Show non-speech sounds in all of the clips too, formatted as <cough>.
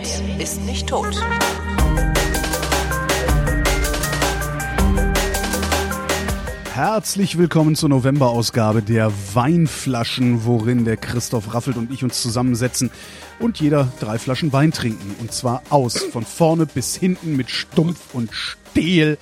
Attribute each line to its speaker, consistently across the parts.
Speaker 1: Wert ist nicht tot.
Speaker 2: Herzlich willkommen zur Novemberausgabe der Weinflaschen, worin der Christoph Raffelt und ich uns zusammensetzen und jeder drei Flaschen Wein trinken. Und zwar aus, von vorne bis hinten mit Stumpf und Stehl.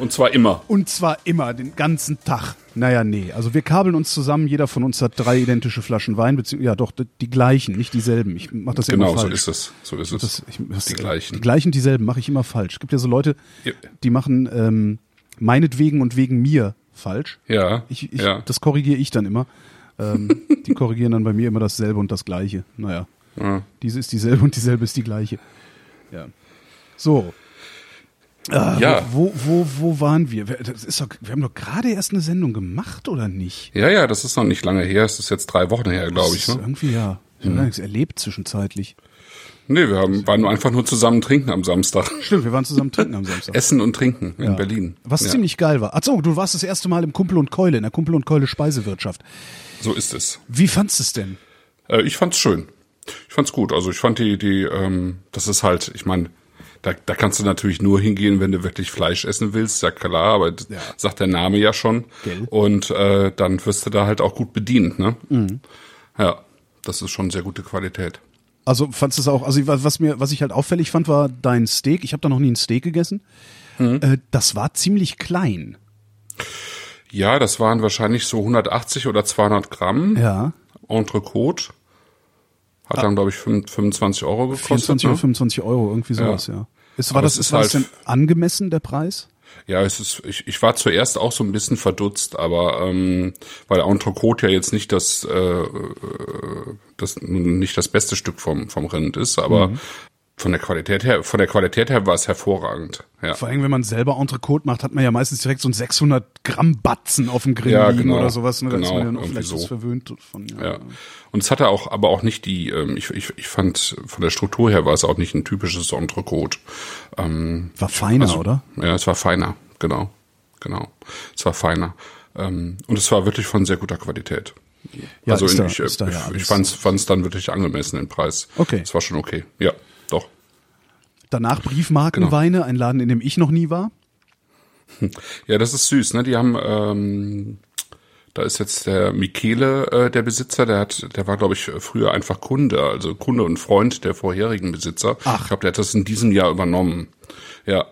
Speaker 3: Und zwar immer.
Speaker 2: Und zwar immer, den ganzen Tag. Naja, nee. Also wir kabeln uns zusammen, jeder von uns hat drei identische Flaschen Wein, beziehungsweise ja doch, die gleichen, nicht dieselben. Ich mach das ja
Speaker 3: genau,
Speaker 2: immer falsch.
Speaker 3: so ist es. So ist es.
Speaker 2: Das, ich, das,
Speaker 3: die gleichen.
Speaker 2: Die gleichen, dieselben mache ich immer falsch. Es gibt ja so Leute, die machen ähm, meinetwegen und wegen mir falsch.
Speaker 3: Ja.
Speaker 2: Ich, ich,
Speaker 3: ja.
Speaker 2: Das korrigiere ich dann immer. Ähm, <laughs> die korrigieren dann bei mir immer dasselbe und das gleiche. Naja,
Speaker 3: ja.
Speaker 2: diese ist dieselbe und dieselbe ist die gleiche. Ja. So. Ah,
Speaker 3: Ja.
Speaker 2: Wo, wo, wo waren wir? Wir- Das ist doch, wir haben doch gerade erst eine Sendung gemacht, oder nicht?
Speaker 3: Ja, ja, das ist noch nicht lange her. Es ist jetzt drei Wochen her, glaube ich. Ne?
Speaker 2: Irgendwie ja. Ich habe gar nichts erlebt zwischenzeitlich.
Speaker 3: Nee, wir haben, waren nur einfach nur zusammen trinken am Samstag.
Speaker 2: Stimmt, wir waren zusammen trinken am Samstag. <laughs>
Speaker 3: Essen und trinken in
Speaker 2: Ja.
Speaker 3: Berlin.
Speaker 2: Was
Speaker 3: ja.
Speaker 2: ziemlich geil war. Achso, du warst das erste Mal im Kumpel und Keule, in der Kumpel und Keule Speisewirtschaft.
Speaker 3: So ist es.
Speaker 2: Wie fandst du es denn?
Speaker 3: Äh, ich fand's schön. Ich fand's gut. Also ich fand die, die, ähm, das ist halt, ich meine, da, da kannst du natürlich nur hingehen, wenn du wirklich Fleisch essen willst, ja klar, aber
Speaker 2: Ja.
Speaker 3: sagt der Name ja schon.
Speaker 2: Gell.
Speaker 3: Und äh, dann wirst du da halt auch gut bedient, ne?
Speaker 2: Mhm.
Speaker 3: Ja, das ist schon sehr gute Qualität.
Speaker 2: Also fandst du es auch, also was was mir, was ich halt auffällig fand, war dein Steak. Ich habe da noch nie ein Steak gegessen.
Speaker 3: Mhm.
Speaker 2: Äh, das war ziemlich klein.
Speaker 3: Ja, das waren wahrscheinlich so 180 oder 200 Gramm.
Speaker 2: Ja.
Speaker 3: Entrecote. Hat dann, glaube ich, 25 Euro gekostet.
Speaker 2: 24
Speaker 3: ne?
Speaker 2: oder 25 Euro, irgendwie sowas, ja. Ist, war
Speaker 3: Aber
Speaker 2: das,
Speaker 3: ist
Speaker 2: war das denn
Speaker 3: halt-
Speaker 2: angemessen, der Preis?
Speaker 3: Ja, es ist, ich, ich war zuerst auch so ein bisschen verdutzt, aber ähm, weil Entrecote ja jetzt nicht das, äh, äh, das nicht das beste Stück vom, vom Rind ist, aber
Speaker 2: Mhm.
Speaker 3: Von der Qualität her, von der Qualität her war es hervorragend. Ja.
Speaker 2: Vor allem, wenn man selber Entrecote macht, hat man ja meistens direkt so ein 600 Gramm Batzen auf dem Grill
Speaker 3: Ja,
Speaker 2: liegen
Speaker 3: genau.
Speaker 2: oder sowas. Ne? Da ist
Speaker 3: Genau,
Speaker 2: man ja noch
Speaker 3: irgendwie
Speaker 2: vielleicht
Speaker 3: so.
Speaker 2: verwöhnt von. Ja.
Speaker 3: Ja. Und es hatte auch, aber auch nicht die, ähm, ich, ich, ich fand, von der Struktur her war es auch nicht ein typisches Entrecote. Ähm,
Speaker 2: War feiner,
Speaker 3: also,
Speaker 2: oder?
Speaker 3: Ja, es war feiner, genau. Genau. Es war feiner. Ähm, und es war wirklich von sehr guter Qualität.
Speaker 2: Ja,
Speaker 3: also
Speaker 2: ist da-
Speaker 3: ich,
Speaker 2: ist da ja
Speaker 3: ich, ich fand's, fand's dann wirklich angemessen den Preis.
Speaker 2: Okay.
Speaker 3: Es war schon okay. Ja.
Speaker 2: Danach Briefmarkenweine, ein Laden, in dem ich noch nie war.
Speaker 3: Ja, das ist süß, ne? Die haben, ähm, da ist jetzt der Michele, äh, der Besitzer, der hat, der war, glaube ich, früher einfach Kunde, also Kunde und Freund der vorherigen Besitzer.
Speaker 2: Ach.
Speaker 3: Ich glaube, der hat das in diesem Jahr übernommen. Ja.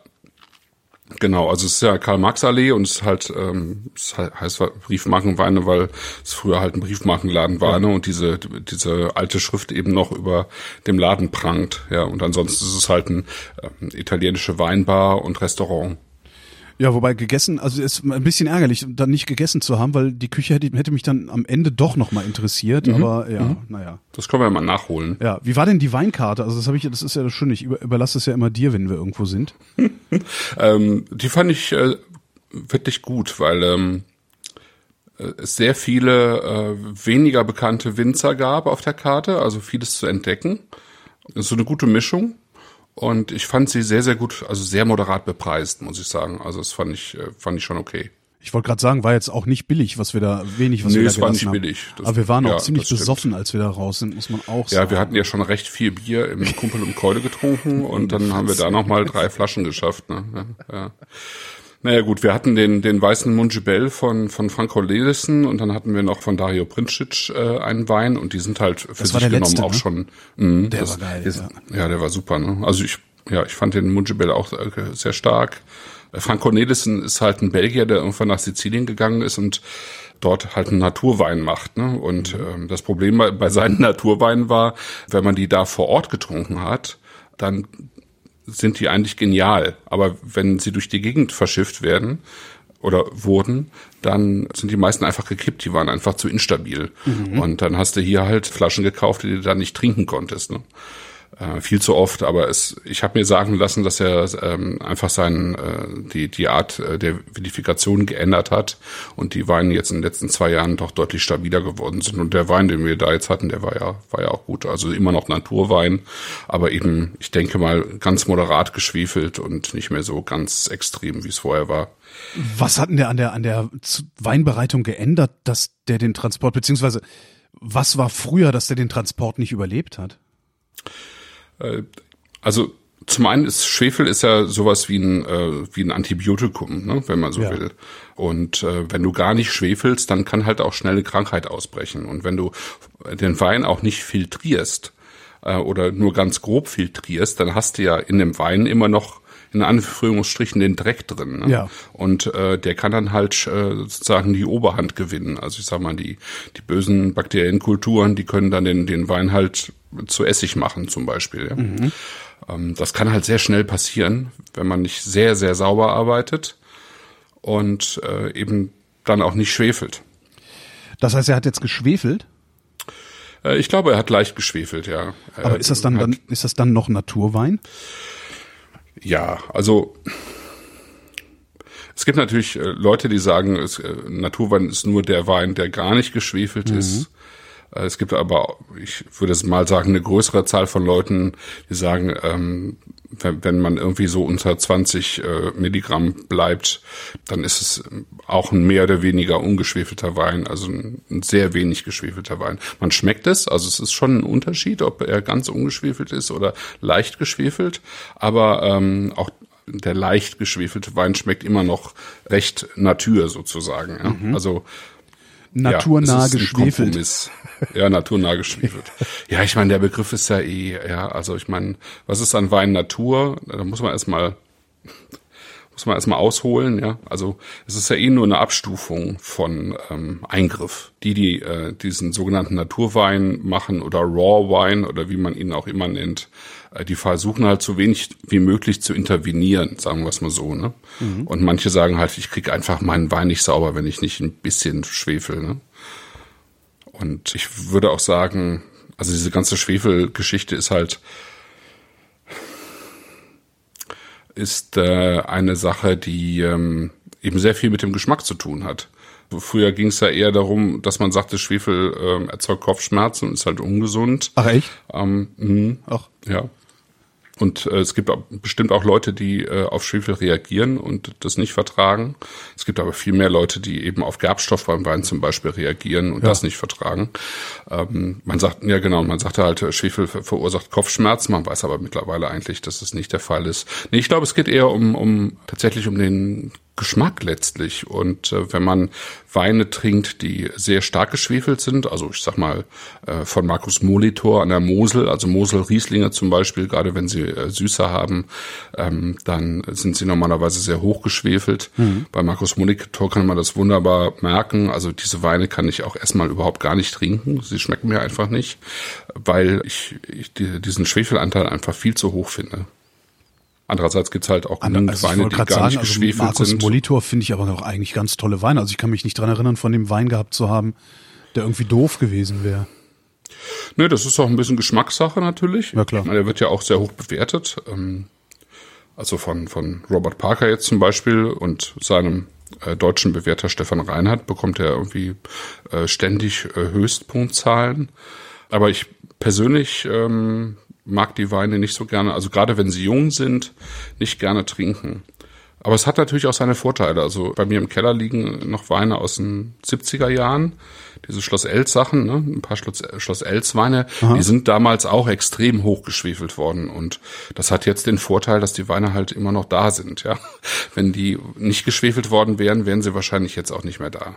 Speaker 3: Genau, also es ist ja Karl-Marx-Allee und es ist halt, ähm, es he- heißt Briefmarkenweine, weil es früher halt ein Briefmarkenladen war, ne? Und diese, diese alte Schrift eben noch über dem Laden prangt. Ja, und ansonsten ist es halt ein ähm, italienische Weinbar und Restaurant.
Speaker 2: Ja, wobei gegessen, also ist ein bisschen ärgerlich, dann nicht gegessen zu haben, weil die Küche hätte, hätte mich dann am Ende doch noch mal interessiert.
Speaker 3: Mhm.
Speaker 2: Aber ja, naja.
Speaker 3: Das können wir mal nachholen.
Speaker 2: Ja, wie war denn die Weinkarte? Also das habe ich, das ist ja das Schöne. Ich über, überlasse es ja immer dir, wenn wir irgendwo sind. <laughs>
Speaker 3: Ähm, die fand ich äh, wirklich gut, weil ähm, äh, es sehr viele äh, weniger bekannte Winzer gab auf der Karte, also vieles zu entdecken. So eine gute Mischung. Und ich fand sie sehr, sehr gut, also sehr moderat bepreist, muss ich sagen. Also das fand ich, äh, fand ich schon okay.
Speaker 2: Ich wollte gerade sagen, war jetzt auch nicht billig, was wir da wenig, was
Speaker 3: Nee,
Speaker 2: wir da
Speaker 3: es war nicht
Speaker 2: haben.
Speaker 3: billig. Das-
Speaker 2: Aber wir waren auch
Speaker 3: ja,
Speaker 2: ziemlich
Speaker 3: das stimmt.
Speaker 2: besoffen, als wir da raus sind, muss man auch
Speaker 3: Ja,
Speaker 2: sagen.
Speaker 3: wir hatten ja schon recht viel Bier im Kumpel und Keule getrunken und dann haben wir da nochmal drei Flaschen geschafft. Ne? Ja, ja. Naja gut, wir hatten den, den weißen Mungibel von, von Franco Ledissen und dann hatten wir noch von Dario Princic äh, einen Wein und die sind halt für
Speaker 2: Das
Speaker 3: sich genommen
Speaker 2: letzte,
Speaker 3: auch
Speaker 2: ne?
Speaker 3: schon. Mh,
Speaker 2: Der
Speaker 3: das,
Speaker 2: war geil,
Speaker 3: ist-
Speaker 2: ja.
Speaker 3: ja. der war super. Ne? Also ich, ja, ich fand den Mungibel auch äh, sehr stark. Äh, Franco Nelissen ist halt ein Belgier, der irgendwann nach Sizilien gegangen ist und dort halt einen Naturwein macht. Ne? Und ähm, das Problem bei, bei seinen <laughs> Naturweinen war, wenn man die da vor Ort getrunken hat, dann sind die eigentlich genial. Aber wenn sie durch die Gegend verschifft werden oder wurden, dann sind die meisten einfach gekippt. Die waren einfach zu instabil. Und dann hast du hier halt Flaschen gekauft, die du dann nicht trinken konntest. Ne? Äh, viel zu oft, aber es, ich habe mir sagen lassen, dass er ähm, einfach seinen, äh, die, die Art äh, der Vinifikation geändert hat und die Weine jetzt in den letzten zwei Jahren doch deutlich stabiler geworden sind. Und der Wein, den wir da jetzt hatten, der war ja, war ja auch gut. Also immer noch Naturwein, aber eben, ich denke mal, ganz moderat geschwefelt und nicht mehr so ganz extrem, wie es vorher war.
Speaker 2: Was hat denn der an der, an der Weinbereitung geändert, dass der den Transport, beziehungsweise was war früher, dass der den Transport nicht überlebt hat?
Speaker 3: Äh, Also zum einen ist Schwefel ist ja sowas wie ein äh, wie ein Antibiotikum, ne, wenn man so
Speaker 2: Ja.
Speaker 3: will. Und äh, wenn du gar nicht schwefelst, dann kann halt auch schnelle Krankheit ausbrechen. Und wenn du den Wein auch nicht filtrierst äh, oder nur ganz grob filtrierst, dann hast du ja in dem Wein immer noch in Anführungsstrichen den Dreck drin. Ne?
Speaker 2: Ja.
Speaker 3: Und äh, der kann dann halt äh, sozusagen die Oberhand gewinnen. Also ich sag mal, die, die bösen Bakterienkulturen, die können dann den, den Wein halt zu Essig machen zum Beispiel. Ja? Ähm, das kann halt sehr schnell passieren, wenn man nicht sehr, sehr sauber arbeitet und äh, eben dann auch nicht schwefelt.
Speaker 2: Das heißt, er hat jetzt geschwefelt,
Speaker 3: Äh, ich glaube, er hat leicht geschwefelt, ja.
Speaker 2: aber ist das dann, dann ist das dann noch Naturwein?
Speaker 3: Ja, also es gibt natürlich äh, Leute, die sagen, es, äh, Naturwein ist nur der Wein, der gar nicht geschwefelt ist. Äh, Es gibt aber, ich würde es mal sagen, eine größere Zahl von Leuten, die sagen, ähm, wenn, wenn man irgendwie so unter 20 äh, Milligramm bleibt, dann ist es auch ein mehr oder weniger ungeschwefelter Wein, also ein, ein sehr wenig geschwefelter Wein. Man schmeckt es, also es ist schon ein Unterschied, ob er ganz ungeschwefelt ist oder leicht geschwefelt, aber ähm, auch der leicht geschwefelte Wein schmeckt immer noch recht Natur sozusagen. Ja? Also
Speaker 2: Naturnah
Speaker 3: ja,
Speaker 2: geschwefelt.
Speaker 3: Ja, naturnah geschwefelt. ja, ich meine, der Begriff ist ja eh, ja, also ich meine, was ist an Wein Natur? Da muss man erstmal muss man erstmal ausholen, ja. Also es ist ja eh nur eine Abstufung von ähm, Eingriff. Die, die äh, diesen sogenannten Naturwein machen oder Raw Wine oder wie man ihn auch immer nennt, die versuchen halt so wenig wie möglich zu intervenieren, sagen wir es mal so. Ne? Und manche sagen halt, ich krieg einfach meinen Wein nicht sauber, wenn ich nicht ein bisschen schwefel. Ne? Und ich würde auch sagen, also diese ganze Schwefelgeschichte ist halt ist äh, eine Sache, die ähm, eben sehr viel mit dem Geschmack zu tun hat. Früher ging es ja eher darum, dass man sagte, Schwefel ähm, erzeugt Kopfschmerzen und ist halt ungesund.
Speaker 2: Ach echt?
Speaker 3: Ähm, mh,
Speaker 2: Ach.
Speaker 3: ja. Und äh, es gibt bestimmt auch Leute, die äh, auf Schwefel reagieren und das nicht vertragen. Es gibt aber viel mehr Leute, die eben auf Gerbstoff beim Wein zum Beispiel reagieren und das nicht vertragen. Ähm, man sagt, ja genau, man sagte halt, äh, Schwefel ver verursacht Kopfschmerzen. Man weiß aber mittlerweile eigentlich, dass es nicht der Fall ist. Nee, ich glaube, es geht eher um, um tatsächlich um den Geschmack letztlich. Und äh, wenn man Weine trinkt, die sehr stark geschwefelt sind, also ich sag mal äh, von Markus Molitor an der Mosel, also Mosel-Rieslinge zum Beispiel, gerade wenn sie äh, Süße haben, ähm, dann sind sie normalerweise sehr hoch geschwefelt. Bei Markus Molitor kann man das wunderbar merken. Also diese Weine kann ich auch erstmal überhaupt gar nicht trinken. Sie schmecken mir einfach nicht, weil ich, ich die, diesen Schwefelanteil einfach viel zu hoch finde. Andererseits gibt's halt auch genügend
Speaker 2: Also
Speaker 3: Weine, die gar
Speaker 2: sagen,
Speaker 3: nicht
Speaker 2: also
Speaker 3: geschwefelt
Speaker 2: Markus
Speaker 3: sind.
Speaker 2: Molitor finde ich aber auch eigentlich ganz tolle Weine. Also ich kann mich nicht dran erinnern, von dem Wein gehabt zu haben, der irgendwie doof gewesen wäre.
Speaker 3: Ne, das ist auch ein bisschen Geschmackssache natürlich.
Speaker 2: Ja, klar.
Speaker 3: Ich meine, Der wird ja auch sehr hoch bewertet. Ähm, also von, von Robert Parker jetzt zum Beispiel und seinem äh, deutschen Bewerter Stefan Reinhardt bekommt er irgendwie äh, ständig äh, Höchstpunktzahlen. Aber ich persönlich ähm, mag die Weine nicht so gerne, also gerade wenn sie jung sind, nicht gerne trinken. Aber es hat natürlich auch seine Vorteile. Also bei mir im Keller liegen noch Weine aus den 70er Jahren. Diese Schloss Els Sachen, ne? ein paar Schloss, Schloss Els Weine, die sind damals auch extrem hoch geschwefelt worden. Und das hat jetzt den Vorteil, dass die Weine halt immer noch da sind, ja. <laughs> Wenn die nicht geschwefelt worden wären, wären sie wahrscheinlich jetzt auch nicht mehr da.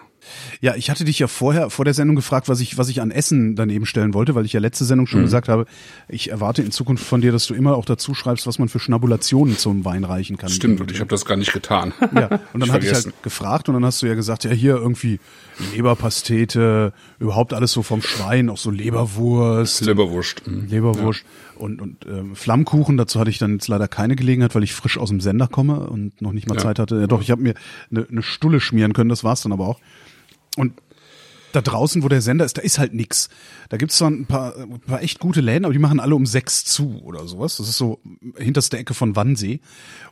Speaker 2: Ja, ich hatte dich ja vorher vor der Sendung gefragt, was ich was ich an Essen daneben stellen wollte, weil ich ja letzte Sendung
Speaker 3: Mhm.
Speaker 2: schon gesagt habe, ich erwarte in Zukunft von dir, dass du immer auch dazu schreibst, was man für Schnabulationen zum Wein reichen kann.
Speaker 3: Stimmt, und ich habe das gar nicht getan.
Speaker 2: Ja, und <laughs> dann hatte ich halt gefragt und dann hast du ja gesagt, ja hier irgendwie Leberpastete, überhaupt alles so vom Schwein, auch so Leberwurst,
Speaker 3: Leberwurst. mhm.
Speaker 2: Leberwurst und und ähm, Flammkuchen. Dazu hatte ich dann jetzt leider keine Gelegenheit, weil ich frisch aus dem Sender komme und noch nicht mal
Speaker 3: Ja.
Speaker 2: Zeit hatte. Ja, doch, ich habe mir eine ne Stulle schmieren können, das war's dann aber auch. Und da draußen, wo der Sender ist, da ist halt nix. Da gibt's zwar ein paar, ein paar echt gute Läden, aber die machen alle um sechs zu oder sowas. Das ist so hinterste Ecke von Wannsee.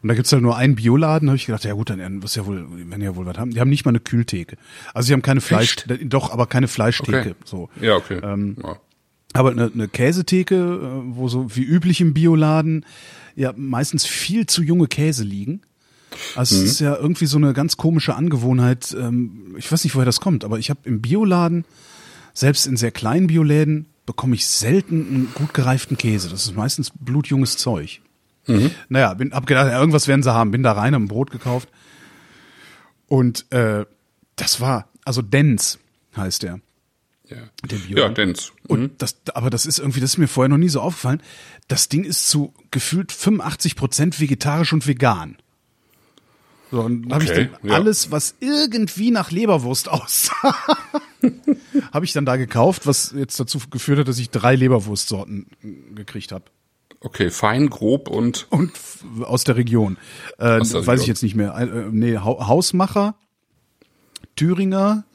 Speaker 2: Und da gibt's halt nur einen Bioladen. Da habe ich gedacht, ja gut, dann wirst ja wohl, wenn ja wohl was haben. Die haben nicht mal eine Kühltheke. Also sie haben keine Fleisch, doch, aber keine Fleischtheke.
Speaker 3: Okay.
Speaker 2: So.
Speaker 3: Ja, okay.
Speaker 2: Ähm,
Speaker 3: ja.
Speaker 2: Aber eine, eine Käsetheke, äh, wo so wie üblich im Bioladen ja meistens viel zu junge Käse liegen. Also es ist ja irgendwie so eine ganz komische Angewohnheit. Ähm, ich weiß nicht, woher das kommt, aber ich habe im Bioladen, selbst in sehr kleinen Bioläden, bekomme ich selten einen gut gereiften Käse. Das ist meistens blutjunges Zeug. Naja, bin, hab gedacht, irgendwas werden sie haben. Bin da rein, hab ein Brot gekauft. Und äh, das war, also Dens heißt der.
Speaker 3: Ja,
Speaker 2: Der Bio.
Speaker 3: ja Dens.
Speaker 2: Und das, aber das ist irgendwie, das ist mir vorher noch nie so aufgefallen. Das Ding ist zu gefühlt 85 Prozent vegetarisch und vegan. So, und dann habe ich
Speaker 3: Okay,
Speaker 2: dann
Speaker 3: ja.
Speaker 2: alles, was irgendwie nach Leberwurst <laughs> aussah, habe ich dann da gekauft, was jetzt dazu geführt hat, dass ich drei Leberwurstsorten äh, gekriegt habe.
Speaker 3: Okay, fein, grob und
Speaker 2: Und aus der Region. Äh, weiß ich jetzt nicht mehr. Äh, äh, nee, ha Hausmacher, Thüringer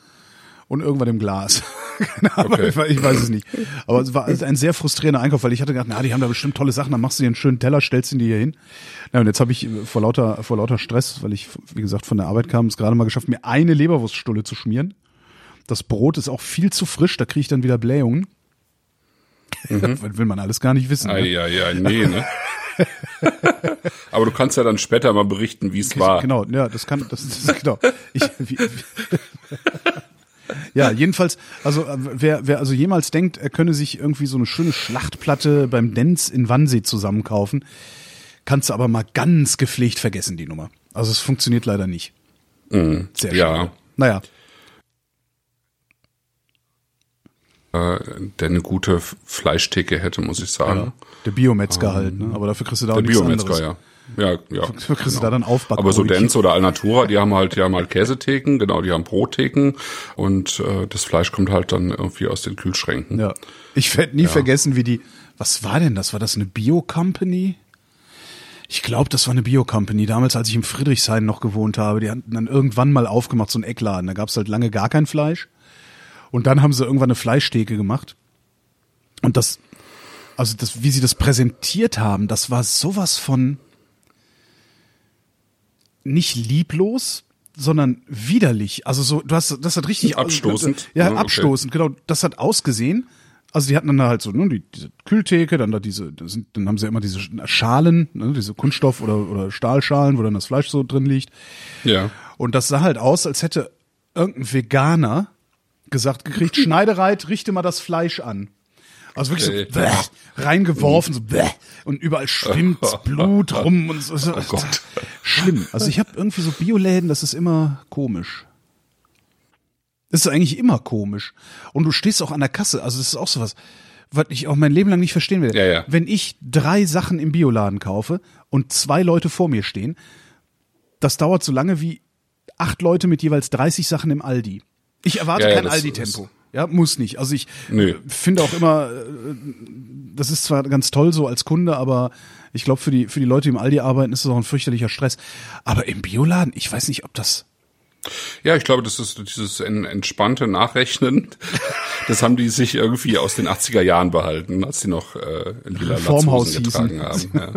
Speaker 2: und irgendwann im Glas. <laughs> Keine Ahnung,
Speaker 3: Okay.
Speaker 2: ich, we- ich weiß es nicht. Aber es war ein sehr frustrierender Einkauf, weil ich hatte gedacht, na, die haben da bestimmt tolle Sachen, dann machst du dir einen schönen Teller, stellst ihn dir hier hin. Ja, und jetzt habe ich äh, vor lauter, vor lauter Stress, weil ich, wie gesagt, von der Arbeit kam, es gerade mal geschafft, mir eine Leberwurststulle zu schmieren. Das Brot ist auch viel zu frisch, da kriege ich dann wieder Blähungen. <laughs> Das will man alles gar nicht wissen.
Speaker 3: Ah,
Speaker 2: ne?
Speaker 3: ja, ja, nee, ne? <laughs> Aber du kannst ja dann später mal berichten, wie es war.
Speaker 2: Genau, ja, das kann, das, das genau. Ich, wie, wie, ja, jedenfalls, also äh, wer, wer also jemals denkt, er könne sich irgendwie so eine schöne Schlachtplatte beim Denz in Wannsee zusammenkaufen, kannst du aber mal ganz gepflegt vergessen, die Nummer. Also es funktioniert leider nicht. Sehr
Speaker 3: ja.
Speaker 2: schade. Naja,
Speaker 3: Äh, der eine gute Fleischtheke hätte, muss ich sagen.
Speaker 2: der Biometzger halt, ne? Aber dafür kriegst du da auch
Speaker 3: Der
Speaker 2: nichts
Speaker 3: Biometzger,
Speaker 2: anderes.
Speaker 3: ja. Ja, ja.
Speaker 2: Kriegst du da dann.
Speaker 3: Aber so Dents oder Alnatura, die haben halt, die haben halt Käsetheken, genau, die haben Brottheken und äh, das Fleisch kommt halt dann irgendwie aus den Kühlschränken.
Speaker 2: Ja. Ich werde nie vergessen, wie die. Was war denn das? War das eine Bio-Company? Ich glaube, das war eine Bio-Company. Damals, als ich im Friedrichshain noch gewohnt habe, die hatten dann irgendwann mal aufgemacht, so ein Eckladen. Da gab es halt lange gar kein Fleisch. Und dann haben sie irgendwann eine Fleischtheke gemacht. Und das, also das, wie sie das präsentiert haben, das war sowas von nicht lieblos, sondern widerlich. Also so, du hast, das hat richtig
Speaker 3: Abstoßend.
Speaker 2: Ja,
Speaker 3: Ja, okay.
Speaker 2: abstoßend, genau. Das hat ausgesehen. Also die hatten dann da halt so ne, die, diese Kühltheke, dann da diese, sind, dann haben sie immer diese Schalen, ne, diese Kunststoff- oder, oder Stahlschalen, wo dann das Fleisch so drin liegt.
Speaker 3: Ja.
Speaker 2: Und das sah halt aus, als hätte irgendein Veganer gesagt gekriegt, <laughs> Schneidereit, richte mal das Fleisch an. Also wirklich
Speaker 3: Okay.
Speaker 2: so bäh, reingeworfen, so bäh, und überall schwimmt <laughs> Blut rum und so. so
Speaker 3: Oh Gott.
Speaker 2: Schlimm. Also ich habe irgendwie so Bioläden, das ist immer komisch. Das ist eigentlich immer komisch. Und du stehst auch an der Kasse, also das ist auch sowas, was ich auch mein Leben lang nicht verstehen werde.
Speaker 3: Ja, ja.
Speaker 2: Wenn ich drei Sachen im Bioladen kaufe und zwei Leute vor mir stehen, das dauert so lange wie acht Leute mit jeweils 30 Sachen im Aldi. Ich erwarte
Speaker 3: Ja,
Speaker 2: kein Aldi-Tempo. Ja, muss nicht. Also ich
Speaker 3: Nö.
Speaker 2: äh, finde auch immer, äh, das ist zwar ganz toll so als Kunde, aber ich glaube für die für die Leute, die im Aldi arbeiten, ist es auch ein fürchterlicher Stress. Aber im Bioladen, ich weiß nicht, ob das
Speaker 3: Ja, ich glaube, das ist dieses en- entspannte Nachrechnen. <laughs> Das haben die sich irgendwie aus den 80er Jahren behalten, als sie noch äh, lila
Speaker 2: Reformhaus
Speaker 3: Latzhosen getragen haben. Ja.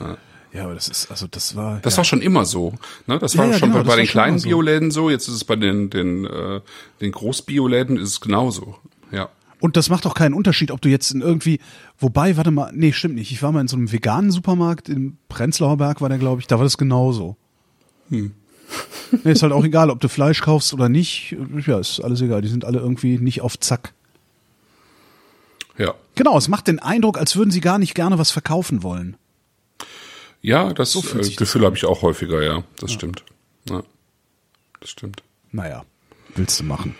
Speaker 2: ja, aber das ist also das war
Speaker 3: Das
Speaker 2: ja.
Speaker 3: war schon immer so. Ne? Das
Speaker 2: Ja,
Speaker 3: war
Speaker 2: ja,
Speaker 3: schon
Speaker 2: genau,
Speaker 3: bei, den kleinen
Speaker 2: so.
Speaker 3: Bioläden so. Jetzt ist es bei den den äh, den Großbioläden ist es genauso. Ja.
Speaker 2: Und das macht auch keinen Unterschied, ob du jetzt in irgendwie, wobei, warte mal, nee, stimmt nicht. Ich war mal in so einem veganen Supermarkt, im Prenzlauer Berg war der, glaube ich, da war das genauso. Hm. Nee, ist halt auch egal, ob du Fleisch kaufst oder nicht. Ja, ist alles egal. Die sind alle irgendwie nicht auf Zack.
Speaker 3: Ja.
Speaker 2: Genau, es macht den Eindruck, als würden sie gar nicht gerne was verkaufen wollen.
Speaker 3: Ja, das
Speaker 2: fühlt
Speaker 3: äh, Gefühl habe ich auch häufiger, ja. Das stimmt. Ja. Das stimmt.
Speaker 2: Naja, willst du machen.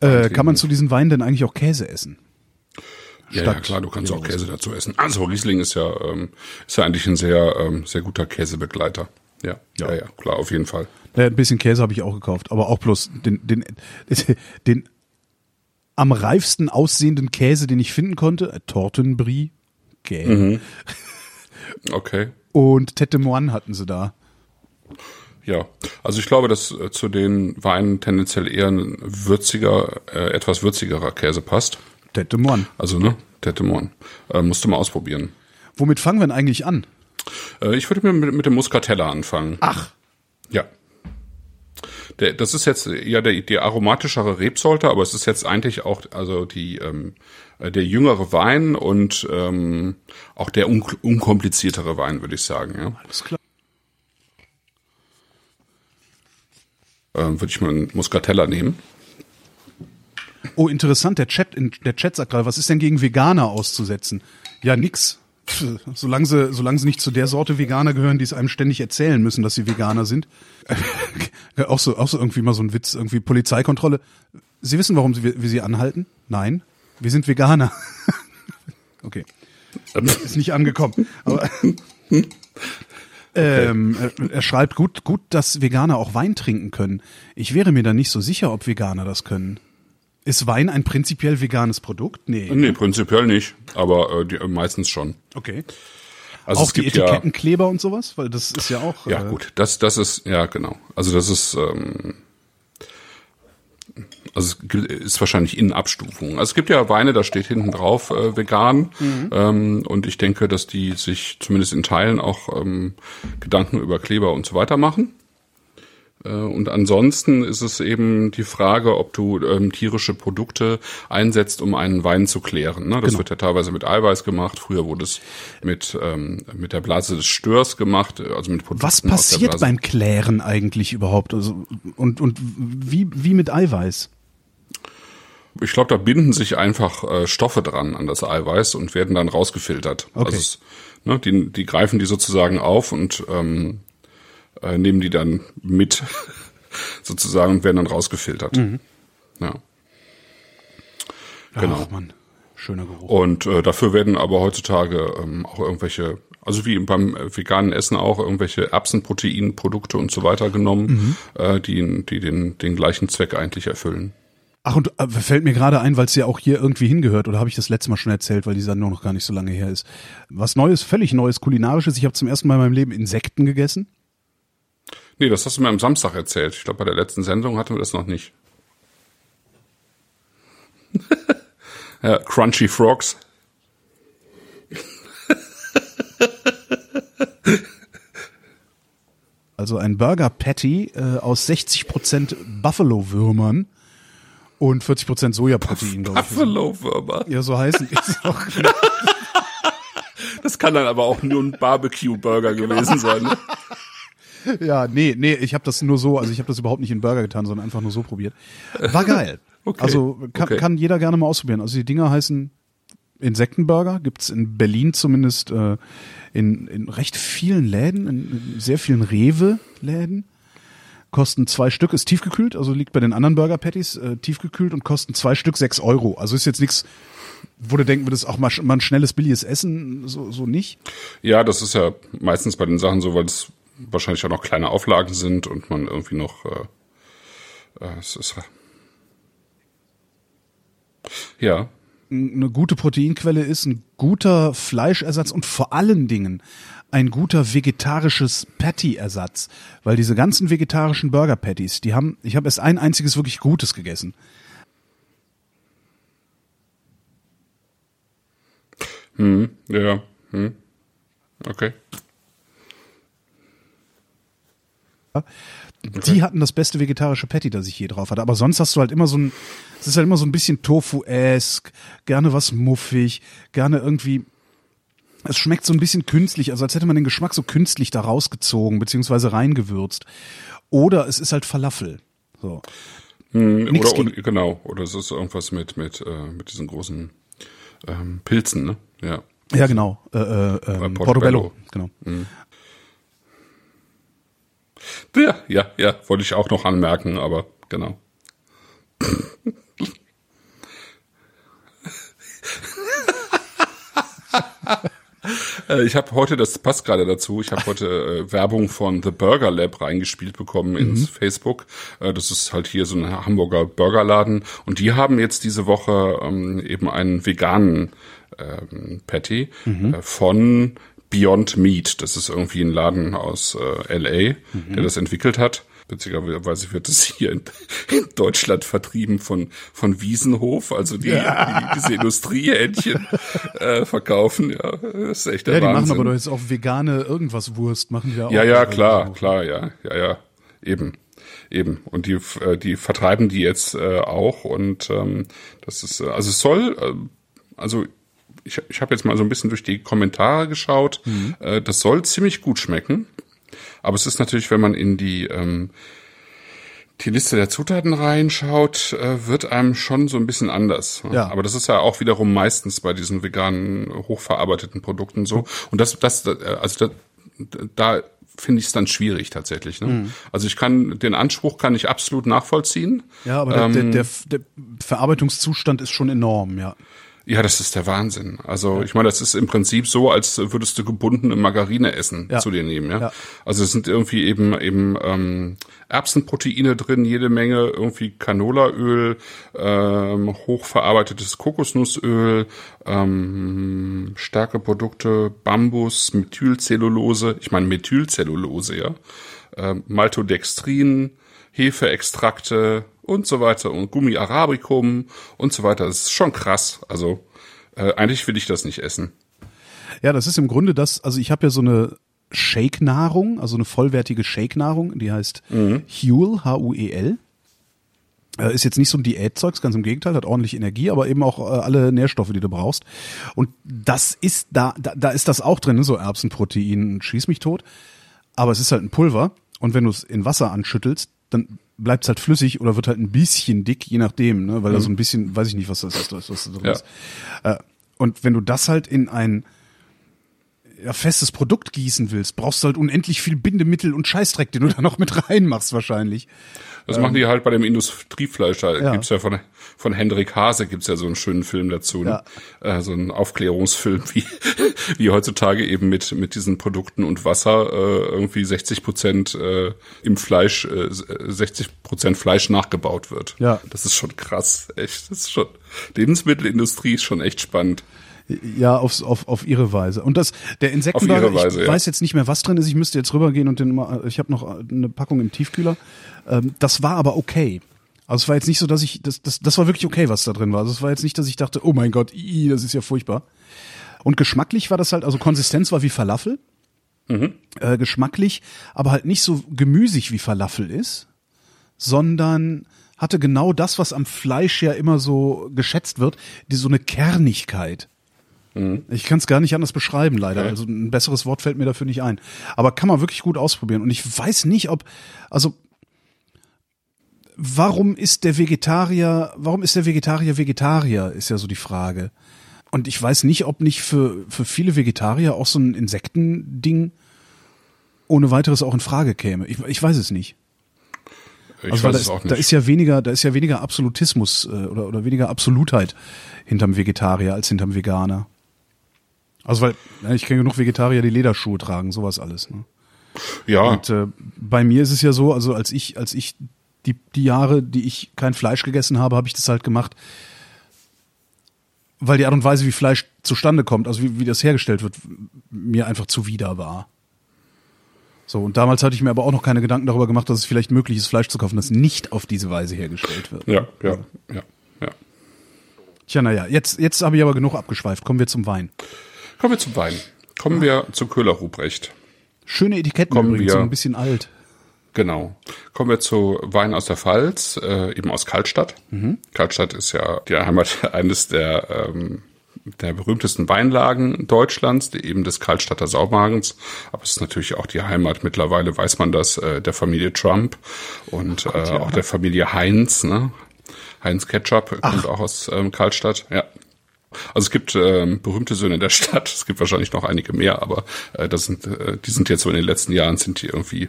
Speaker 2: Äh, kann man zu diesen Weinen denn eigentlich auch Käse essen?
Speaker 3: Ja, ja, klar, du kannst auch. Käse dazu essen. Also Riesling ist ja ähm, ist ja eigentlich ein sehr ähm, sehr guter Käsebegleiter. Ja, ja, ja, klar, auf jeden Fall.
Speaker 2: Ja, ein bisschen Käse habe ich auch gekauft, aber auch bloß den, den, <laughs> den am reifsten aussehenden Käse, den ich finden konnte, Tortenbrie, Gäh. <laughs>
Speaker 3: Okay.
Speaker 2: Und Tete Moine hatten sie da.
Speaker 3: Ja, also ich glaube, dass äh, zu den Weinen tendenziell eher ein würziger, äh, etwas würzigerer Käse passt.
Speaker 2: Tete Moine.
Speaker 3: Also, ne? Tete Mon. Äh, musst du mal ausprobieren.
Speaker 2: Womit fangen wir denn eigentlich an?
Speaker 3: Äh, ich würde mir mit, mit dem Muscatella anfangen.
Speaker 2: Ach.
Speaker 3: Ja. Der, das ist jetzt ja der, die aromatischere Rebsorte, aber es ist jetzt eigentlich auch also die ähm, äh, der jüngere Wein und ähm, auch der un unkompliziertere Wein, würde ich sagen. Ja.
Speaker 2: Alles klar.
Speaker 3: Ähm, würde ich mal einen Muscatella nehmen.
Speaker 2: Oh, interessant, der Chat, der Chat sagt gerade, was ist denn gegen Veganer auszusetzen? Ja, nix. solange sie, solange sie nicht zu der Sorte Veganer gehören, die es einem ständig erzählen müssen, dass sie Veganer sind. <laughs> auch so, auch so irgendwie mal so ein Witz, irgendwie Polizeikontrolle. Sie wissen, warum sie, wir sie anhalten? Nein. Wir sind Veganer. <laughs> okay. Ist nicht angekommen. Aber, ähm, er, er schreibt gut, gut, dass Veganer auch Wein trinken können. Ich wäre mir da nicht so sicher, ob Veganer das können. Ist Wein ein prinzipiell veganes Produkt? Nee.
Speaker 3: Nee, prinzipiell nicht, aber äh, die, äh, meistens schon.
Speaker 2: Okay.
Speaker 3: Also
Speaker 2: auch
Speaker 3: es
Speaker 2: die
Speaker 3: gibt ja,
Speaker 2: Etikettenkleber und sowas? Weil das ist ja auch.
Speaker 3: ja
Speaker 2: äh,
Speaker 3: gut, das das ist ja genau. Also das ist ähm, also es ist wahrscheinlich in Abstufung. Also es gibt ja Weine, da steht hinten drauf äh, vegan ähm, und ich denke, dass die sich zumindest in Teilen auch ähm, Gedanken über Kleber und so weiter machen. Äh, Und ansonsten ist es eben die Frage, ob du ähm, tierische Produkte einsetzt, um einen Wein zu klären. Ne? Das
Speaker 2: Genau.
Speaker 3: wird ja teilweise mit Eiweiß gemacht. Früher wurde es mit ähm, mit der Blase des Störs gemacht, äh, also mit Produkten
Speaker 2: Was passiert beim Klären eigentlich überhaupt? Also, und, und wie, wie mit Eiweiß?
Speaker 3: Ich glaube, da binden sich einfach äh, Stoffe dran an das Eiweiß und werden dann rausgefiltert.
Speaker 2: Okay.
Speaker 3: Also es, ne, die, die greifen die sozusagen auf und ähm, äh, nehmen die dann mit <laughs> sozusagen und werden dann rausgefiltert.
Speaker 2: Mhm.
Speaker 3: Ja. Genau.
Speaker 2: Ach man, schöner Geruch.
Speaker 3: Und äh, dafür werden aber heutzutage ähm, auch irgendwelche, also wie beim äh, veganen Essen auch, irgendwelche Erbsenproteinprodukte und so weiter genommen, äh, die, die den, den gleichen Zweck eigentlich erfüllen.
Speaker 2: Ach, und äh, fällt mir gerade ein, weil es ja auch hier irgendwie hingehört, oder habe ich das letzte Mal schon erzählt, weil die Sendung noch gar nicht so lange her ist. Was Neues, völlig Neues, kulinarisches. Ich habe zum ersten Mal in meinem Leben Insekten gegessen.
Speaker 3: Nee, das hast du mir am Samstag erzählt. Ich glaube, bei der letzten Sendung hatten wir das noch nicht. <laughs> ja, Crunchy Frogs.
Speaker 2: Also ein Burger Patty äh, aus 60% Buffalo-Würmern und 40% Sojaprotein, glaube ich.
Speaker 3: Buffalo-Würmer.
Speaker 2: Ja, so heißen die. <laughs> Auch-
Speaker 3: Das kann dann aber auch nur ein Barbecue-Burger gewesen sein. Ne?
Speaker 2: Ja, nee, nee, ich habe das nur so, also ich habe das überhaupt nicht in Burger getan, sondern einfach nur so probiert. War geil. <laughs>
Speaker 3: Okay,
Speaker 2: Also kann,
Speaker 3: okay.
Speaker 2: kann jeder gerne mal ausprobieren. Also die Dinger heißen Insektenburger, gibt's in Berlin zumindest äh, in, in recht vielen Läden, in, in sehr vielen Rewe-Läden. Kosten zwei Stück, ist tiefgekühlt, also liegt bei den anderen Burger Patties äh, tiefgekühlt und kosten zwei Stück sechs Euro. Also ist jetzt nichts, wo du denken würdest, auch mal, mal ein schnelles, billiges Essen, so, so nicht.
Speaker 3: Ja, das ist ja meistens bei den Sachen so, weil es wahrscheinlich auch noch kleine Auflagen sind und man irgendwie noch äh, äh, es ist ja
Speaker 2: eine gute Proteinquelle ist, ein guter Fleischersatz und vor allen Dingen ein guter vegetarisches Patty-Ersatz, weil diese ganzen vegetarischen Burger Patties, die haben, ich habe erst ein einziges wirklich Gutes gegessen.
Speaker 3: ja hm. okay
Speaker 2: Die hatten das beste vegetarische Patty, das ich je drauf hatte. Aber sonst hast du halt immer so ein, es ist halt immer so ein bisschen Tofu-esk, gerne was muffig, gerne irgendwie, es schmeckt so ein bisschen künstlich, also als hätte man den Geschmack so künstlich da rausgezogen, beziehungsweise reingewürzt. Oder es ist halt Falafel. So.
Speaker 3: Hm,
Speaker 2: Nix
Speaker 3: oder, oder genau oder es ist irgendwas mit mit äh, mit diesen großen ähm, Pilzen ne ja
Speaker 2: Ja, genau. Äh, äh, ähm,
Speaker 3: Portobello.
Speaker 2: Portobello. Genau.
Speaker 3: ja ja ja wollte ich auch noch anmerken aber genau Äh, <laughs> Ich habe heute, das passt gerade dazu, ich habe heute äh, Werbung von The Burger Lab reingespielt bekommen ins Facebook. Äh, das ist halt hier so ein Hamburger Burgerladen und die haben jetzt diese Woche ähm, eben einen veganen ähm, Patty äh, von Beyond Meat. Das ist irgendwie ein Laden aus äh, LA, der das entwickelt hat. Witzigerweise wird es hier in, in Deutschland vertrieben von, von Wiesenhof, also die, die diese Industriehändchen äh, verkaufen. Ja, das ist echt der
Speaker 2: Ja, die machen
Speaker 3: Wahnsinn.
Speaker 2: aber doch jetzt auch vegane irgendwas Wurst, machen die ja auch.
Speaker 3: Ja, ja, klar,
Speaker 2: Wiesenhof.
Speaker 3: klar, ja, ja, ja, eben, eben. Und die, äh, die vertreiben die jetzt äh, auch und ähm, das ist, äh, also es soll, äh, also ich, ich habe jetzt mal so ein bisschen durch die Kommentare geschaut. Äh, das soll ziemlich gut schmecken, aber es ist natürlich, wenn man in die ähm, die Liste der Zutaten reinschaut, äh, wird einem schon so ein bisschen anders.
Speaker 2: Ja.
Speaker 3: Aber das ist ja auch wiederum meistens bei diesen veganen, hochverarbeiteten Produkten so. Und das, das, äh, also da, da finde ich es dann schwierig tatsächlich. Ne?
Speaker 2: Mhm.
Speaker 3: Also ich kann den Anspruch kann ich absolut nachvollziehen.
Speaker 2: Ja, aber der,
Speaker 3: Ähm,
Speaker 2: der, der, der Verarbeitungszustand ist schon enorm, ja.
Speaker 3: Ja, das ist der Wahnsinn. Also ich meine, das ist im Prinzip so, als würdest du gebundene Margarine essen
Speaker 2: Ja.
Speaker 3: zu dir nehmen. Ja?
Speaker 2: Ja.
Speaker 3: Also es sind irgendwie eben eben ähm, Erbsenproteine drin, jede Menge irgendwie Canolaöl, ähm, hochverarbeitetes Kokosnussöl, ähm, starke Produkte, Bambus, Methylcellulose. Ich meine Methylcellulose, ja, ähm, Maltodextrin, Hefeextrakte und so weiter und Gummi Arabicum und so weiter. Das ist schon krass. Also äh, eigentlich will ich das nicht essen.
Speaker 2: Ja, das ist im Grunde das, also ich habe ja so eine Shake-Nahrung, also eine vollwertige Shake-Nahrung, die heißt Huel, H-U-E-L. Äh, Ist jetzt nicht so ein Diätzeugs, ganz im Gegenteil, hat ordentlich Energie, aber eben auch äh, alle Nährstoffe, die du brauchst. Und das ist da, da, da ist das auch drin, ne, so Erbsenprotein, schieß mich tot. Aber es ist halt ein Pulver und wenn du es in Wasser anschüttelst, dann bleibt es halt flüssig oder wird halt ein bisschen dick, je nachdem, ne, weil da so ein bisschen, weiß ich nicht, was das ist, was da drin
Speaker 3: Ja.
Speaker 2: ist. Äh, und wenn du das halt in ein ja, festes Produkt gießen willst, brauchst du halt unendlich viel Bindemittel und Scheißdreck, den du <laughs> da noch mit reinmachst wahrscheinlich.
Speaker 3: Das machen die halt bei dem Industriefleisch. Da
Speaker 2: Ähm. Ja.
Speaker 3: gibt's ja von, von Hendrik Hase gibt's ja so einen schönen Film dazu. Ne? Äh, so einen Aufklärungsfilm, <laughs> wie, wie heutzutage eben mit, mit diesen Produkten und Wasser äh, irgendwie 60 Prozent äh, im Fleisch, äh, 60 Prozent Fleisch nachgebaut wird.
Speaker 2: Ja.
Speaker 3: Das ist schon krass, echt. Das ist schon, Lebensmittelindustrie ist schon echt spannend.
Speaker 2: Ja, aufs, auf, auf ihre Weise. Und das, der
Speaker 3: Auf
Speaker 2: Insektenburger,
Speaker 3: ihre Weise,
Speaker 2: ich
Speaker 3: ja.
Speaker 2: weiß jetzt nicht mehr, was drin ist. Ich müsste jetzt rübergehen und den mal, ich habe noch eine Packung im Tiefkühler. Ähm, das war aber okay. Also es war jetzt nicht so, dass ich, das, das, das war wirklich okay, was da drin war. Also es war jetzt nicht, dass ich dachte, oh mein Gott, ii, das ist ja furchtbar. Und geschmacklich war das halt, also Konsistenz war wie Falafel. Äh, geschmacklich, aber halt nicht so gemüsig wie Falafel ist, sondern hatte genau das, was am Fleisch ja immer so geschätzt wird, die so eine Kernigkeit. Ich kann es gar nicht anders beschreiben, leider.
Speaker 3: Okay.
Speaker 2: Also ein besseres Wort fällt mir dafür nicht ein. Aber kann man wirklich gut ausprobieren. Und ich weiß nicht, ob, also warum ist der Vegetarier, warum ist der Vegetarier Vegetarier, ist ja so die Frage. Und ich weiß nicht, ob nicht für, für viele Vegetarier auch so ein Insektending ohne weiteres auch in Frage käme. Ich, ich weiß es nicht.
Speaker 3: Ich
Speaker 2: Also
Speaker 3: weiß
Speaker 2: da
Speaker 3: es
Speaker 2: ist,
Speaker 3: auch
Speaker 2: da
Speaker 3: nicht.
Speaker 2: ist ja weniger, da ist ja weniger Absolutismus äh, oder, oder weniger Absolutheit hinterm Vegetarier als hinterm Veganer. Also weil, ich kenne genug Vegetarier, die Lederschuhe tragen, sowas alles. Ne?
Speaker 3: ja,
Speaker 2: Und äh, bei mir ist es ja so, also als ich, als ich die, die Jahre, die ich kein Fleisch gegessen habe, habe ich das halt gemacht, weil die Art und Weise, wie Fleisch zustande kommt, also wie, wie das hergestellt wird, mir einfach zuwider war. So, und damals hatte ich mir aber auch noch keine Gedanken darüber gemacht, dass es vielleicht möglich ist, Fleisch zu kaufen, das nicht auf diese Weise hergestellt wird.
Speaker 3: ja, ja, ja, ja.
Speaker 2: Tja, naja, jetzt, jetzt habe ich aber genug abgeschweift. Kommen wir zum Wein.
Speaker 3: Kommen wir zum Wein. Kommen wir zu Köhler Ruprecht.
Speaker 2: Schöne Etiketten
Speaker 3: Kommen
Speaker 2: übrigens,
Speaker 3: wir-
Speaker 2: so ein bisschen alt.
Speaker 3: Genau. Kommen wir zu Wein aus der Pfalz, äh, eben aus Kaltstadt. Kaltstadt ist ja die Heimat <laughs> eines der, ähm, der berühmtesten Weinlagen Deutschlands, eben des Kaltstadter Saumagens. Aber es ist natürlich auch die Heimat, mittlerweile weiß man das, äh, der Familie Trump und äh, auch der Familie Heinz. Ne? Heinz Ketchup kommt auch aus ähm, Kaltstadt. Ja. Also es gibt ähm, berühmte Söhne der <laughs> Stadt, es gibt wahrscheinlich noch einige mehr, aber äh, das sind, äh, die sind jetzt so in den letzten Jahren sind die irgendwie,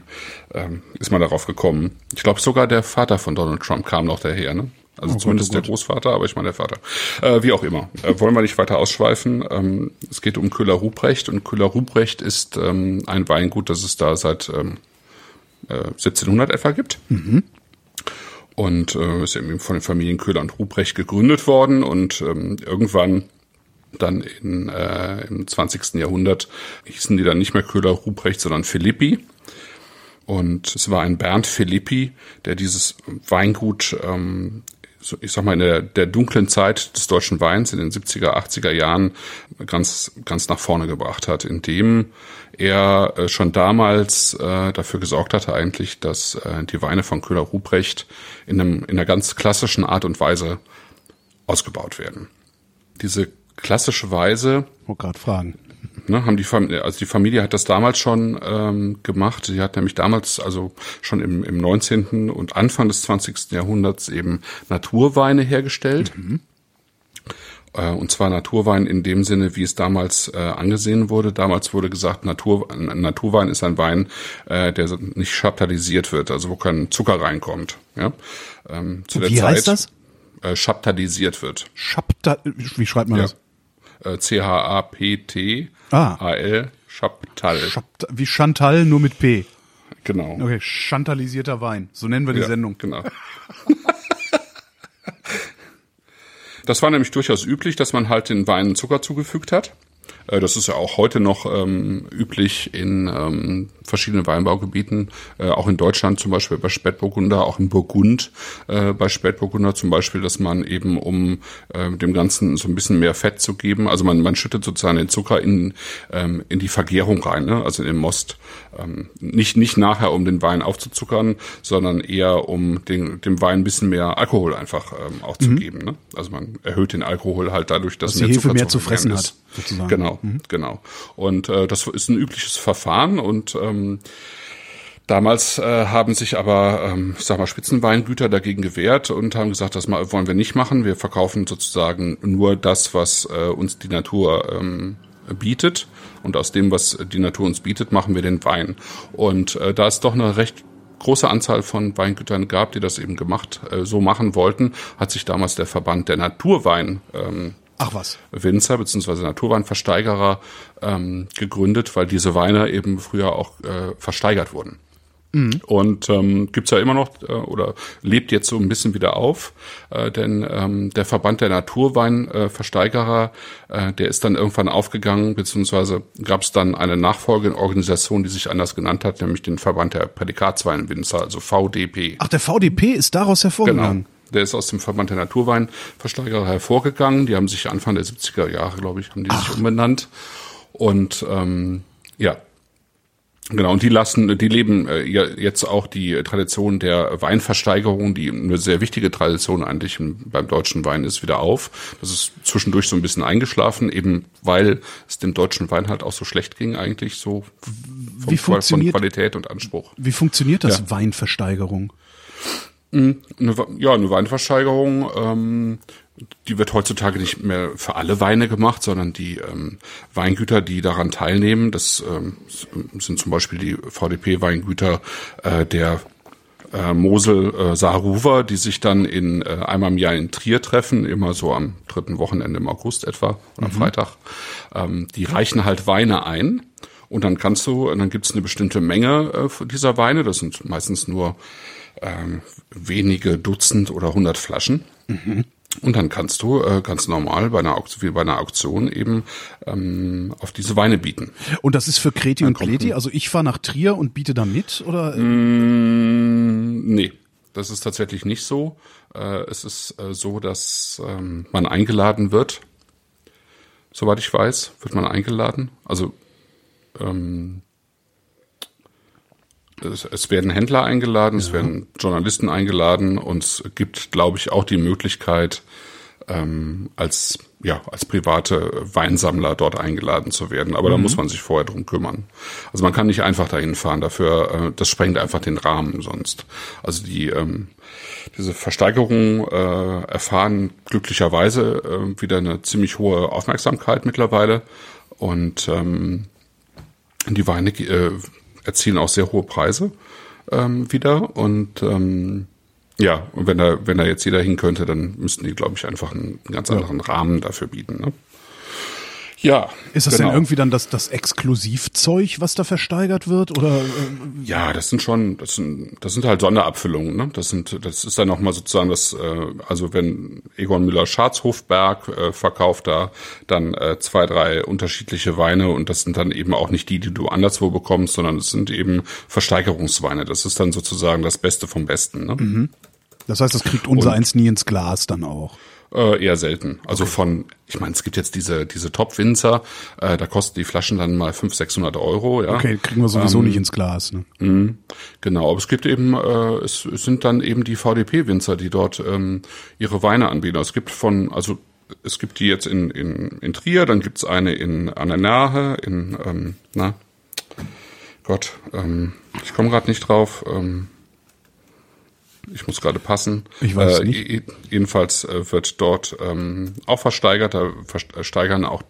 Speaker 3: ähm, ist man darauf gekommen. Ich glaube sogar der Vater von Donald Trump kam noch daher, ne? Also
Speaker 2: Gott,
Speaker 3: zumindest
Speaker 2: oh
Speaker 3: der
Speaker 2: Gott.
Speaker 3: Großvater, aber ich meine der Vater. Äh, wie auch immer. Äh, wollen wir nicht weiter ausschweifen. Ähm, es geht um Köhler Ruprecht und Köhler Ruprecht ist ähm, ein Weingut, das es da seit ähm, äh, 1700 etwa gibt und äh, ist eben von den Familien Köhler und Ruprecht gegründet worden und ähm, irgendwann dann in, äh, im 20. Jahrhundert hießen die dann nicht mehr Köhler Ruprecht, sondern Philippi. Und es war ein Bernd Philippi, der dieses Weingut, ähm, ich sag mal, in der, der dunklen Zeit des deutschen Weins in den 70er, 80er Jahren ganz, ganz nach vorne gebracht hat, indem er äh, schon damals äh, dafür gesorgt hatte eigentlich, dass äh, die Weine von Köhler Ruprecht in, einem, in einer ganz klassischen Art und Weise ausgebaut werden. Diese klassische Weise
Speaker 2: wollte gerade fragen.
Speaker 3: ne, haben die Familie, also die Familie hat das damals schon ähm, gemacht. Sie hat nämlich damals, also schon im, im 19. und Anfang des 20. Jahrhunderts eben Naturweine hergestellt. Mhm. Äh, und zwar Naturwein in dem Sinne, wie es damals äh, angesehen wurde. Damals wurde gesagt, Natur, Naturwein ist ein Wein, äh, der nicht chaptalisiert wird, also wo kein Zucker reinkommt. Ja?
Speaker 2: Ähm, zu der wie Zeit, heißt das?
Speaker 3: Äh, chaptalisiert wird.
Speaker 2: Chapta wie schreibt man ja. das?
Speaker 3: Äh, C-H-A-P-T-A-L, Chaptal. Chapt
Speaker 2: wie Chantal, nur mit P.
Speaker 3: Genau.
Speaker 2: Okay, chantalisierter Wein. So nennen wir die
Speaker 3: ja,
Speaker 2: Sendung.
Speaker 3: Genau. <laughs> Das war nämlich durchaus üblich, dass man halt den Weinen Zucker zugefügt hat. Äh, das ist ja auch heute noch ähm, üblich in ähm, verschiedenen Weinbaugebieten, äh, auch in Deutschland zum Beispiel bei Spätburgunder, auch in Burgund äh, bei Spätburgunder zum Beispiel, dass man eben, um äh, dem Ganzen so ein bisschen mehr Fett zu geben, also man, man schüttet sozusagen den Zucker in, ähm, in die Vergärung rein, ne? also in den Most. Ähm, nicht, nicht nachher, um den Wein aufzuzuckern, sondern eher, um den, dem Wein ein bisschen mehr Alkohol einfach ähm, auch zu mhm. geben. Ne? Also man erhöht den Alkohol halt dadurch, dass,
Speaker 2: dass mehr die Hefe Zucker mehr zu fressen ist. hat.
Speaker 3: Sozusagen. Genau, mhm. genau. Und äh, das ist ein übliches Verfahren und ähm, Damals äh, haben sich aber, ähm, ich sag mal, Spitzenweingüter dagegen gewehrt und haben gesagt, das wollen wir nicht machen. Wir verkaufen sozusagen nur das, was äh, uns die Natur ähm, bietet. Und aus dem, was die Natur uns bietet, machen wir den Wein. Und äh, da es doch eine recht große Anzahl von Weingütern gab, die das eben gemacht, äh, so machen wollten, hat sich damals der Verband der Naturwein ähm,
Speaker 2: Ach was.
Speaker 3: Winzer bzw. Naturweinversteigerer ähm, gegründet, weil diese Weine eben früher auch äh, versteigert wurden. Mhm. Und ähm, gibt ja immer noch äh, oder lebt jetzt so ein bisschen wieder auf, äh, denn ähm, der Verband der Naturweinversteigerer, äh, der ist dann irgendwann aufgegangen, beziehungsweise gab es dann eine Nachfolgeorganisation, die sich anders genannt hat, nämlich den Verband der Prädikatsweinwinzer, also VDP.
Speaker 2: Ach, der VDP ist daraus hervorgegangen.
Speaker 3: Genau. Der ist aus dem Verband der Naturweinversteigerer hervorgegangen. Die haben sich Anfang der 70er Jahre, glaube ich, haben die Ach. sich umbenannt. Und ähm, ja, Genau, und die lassen, die leben äh, jetzt auch die Tradition der Weinversteigerung, die eine sehr wichtige Tradition eigentlich beim deutschen Wein ist, wieder auf. Das ist zwischendurch so ein bisschen eingeschlafen, eben weil es dem deutschen Wein halt auch so schlecht ging, eigentlich so
Speaker 2: vom, wie funktioniert,
Speaker 3: von Qualität und Anspruch.
Speaker 2: Wie funktioniert das ja. Weinversteigerung?
Speaker 3: Eine, ja, eine Weinversteigerung. Ähm, die wird heutzutage nicht mehr für alle Weine gemacht, sondern die ähm, Weingüter, die daran teilnehmen, das ähm, sind zum Beispiel die VDP-Weingüter äh, der äh, Mosel äh, Saarruwer, die sich dann in äh, einmal im Jahr in Trier treffen, immer so am dritten Wochenende im August etwa oder am mhm. Freitag. Ähm, die reichen halt Weine ein und dann kannst du, dann gibt es eine bestimmte Menge äh, dieser Weine, das sind meistens nur ähm, wenige Dutzend oder hundert Flaschen. Mhm. Und dann kannst du äh, ganz normal bei einer Auktion, wie bei einer Auktion eben ähm, auf diese Weine bieten.
Speaker 2: Und das ist für Kreti und Pleti? Also ich fahre nach Trier und biete da mit? Oder?
Speaker 3: Mm, nee, das ist tatsächlich nicht so. Äh, es ist äh, so, dass ähm, man eingeladen wird. Soweit ich weiß, wird man eingeladen. Also ähm, es, es werden Händler eingeladen, ja. es werden Journalisten eingeladen und es gibt, glaube ich, auch die Möglichkeit, ähm, als ja als private Weinsammler dort eingeladen zu werden. Aber mhm. da muss man sich vorher drum kümmern. Also man kann nicht einfach dahin fahren. Dafür äh, das sprengt einfach den Rahmen sonst. Also die ähm, diese Versteigerungen äh, erfahren glücklicherweise äh, wieder eine ziemlich hohe Aufmerksamkeit mittlerweile und ähm, die Weine äh, erzielen auch sehr hohe Preise ähm, wieder. Und ähm, ja, und wenn da, wenn da jetzt jeder hin könnte, dann müssten die, glaube ich, einfach einen ganz anderen ja. Rahmen dafür bieten. Ne?
Speaker 2: Ja. Ist das genau. denn irgendwie dann das, das Exklusivzeug, was da versteigert wird? Oder? Äh,
Speaker 3: ja, das sind schon, das sind, das sind halt Sonderabfüllungen, ne? Das sind, das ist dann nochmal sozusagen das, äh, also wenn Egon Müller Schatzhofberg äh, verkauft da dann äh, zwei, drei unterschiedliche Weine und das sind dann eben auch nicht die, die du anderswo bekommst, sondern es sind eben Versteigerungsweine. Das ist dann sozusagen das Beste vom Besten. Ne? Mhm.
Speaker 2: Das heißt, das kriegt unser und, eins nie ins Glas dann auch.
Speaker 3: Äh, eher selten. Also okay. von, ich meine, es gibt jetzt diese diese Top-Winzer, äh, da kosten die Flaschen dann mal 500, 600 Euro. Ja.
Speaker 2: Okay, kriegen wir sowieso ähm, nicht ins Glas. Ne?
Speaker 3: Mh, genau, aber es gibt eben, äh, es, es sind dann eben die VDP-Winzer, die dort ähm, ihre Weine anbieten. Es gibt von, also es gibt die jetzt in, in, in Trier, dann gibt's eine in Annennahe, in, ähm, na, Gott, ähm, ich komme gerade nicht drauf. Ähm, ich muss gerade passen.
Speaker 2: Ich weiß äh, nicht.
Speaker 3: Jedenfalls äh, wird dort ähm, auch versteigert. Da versteigern auch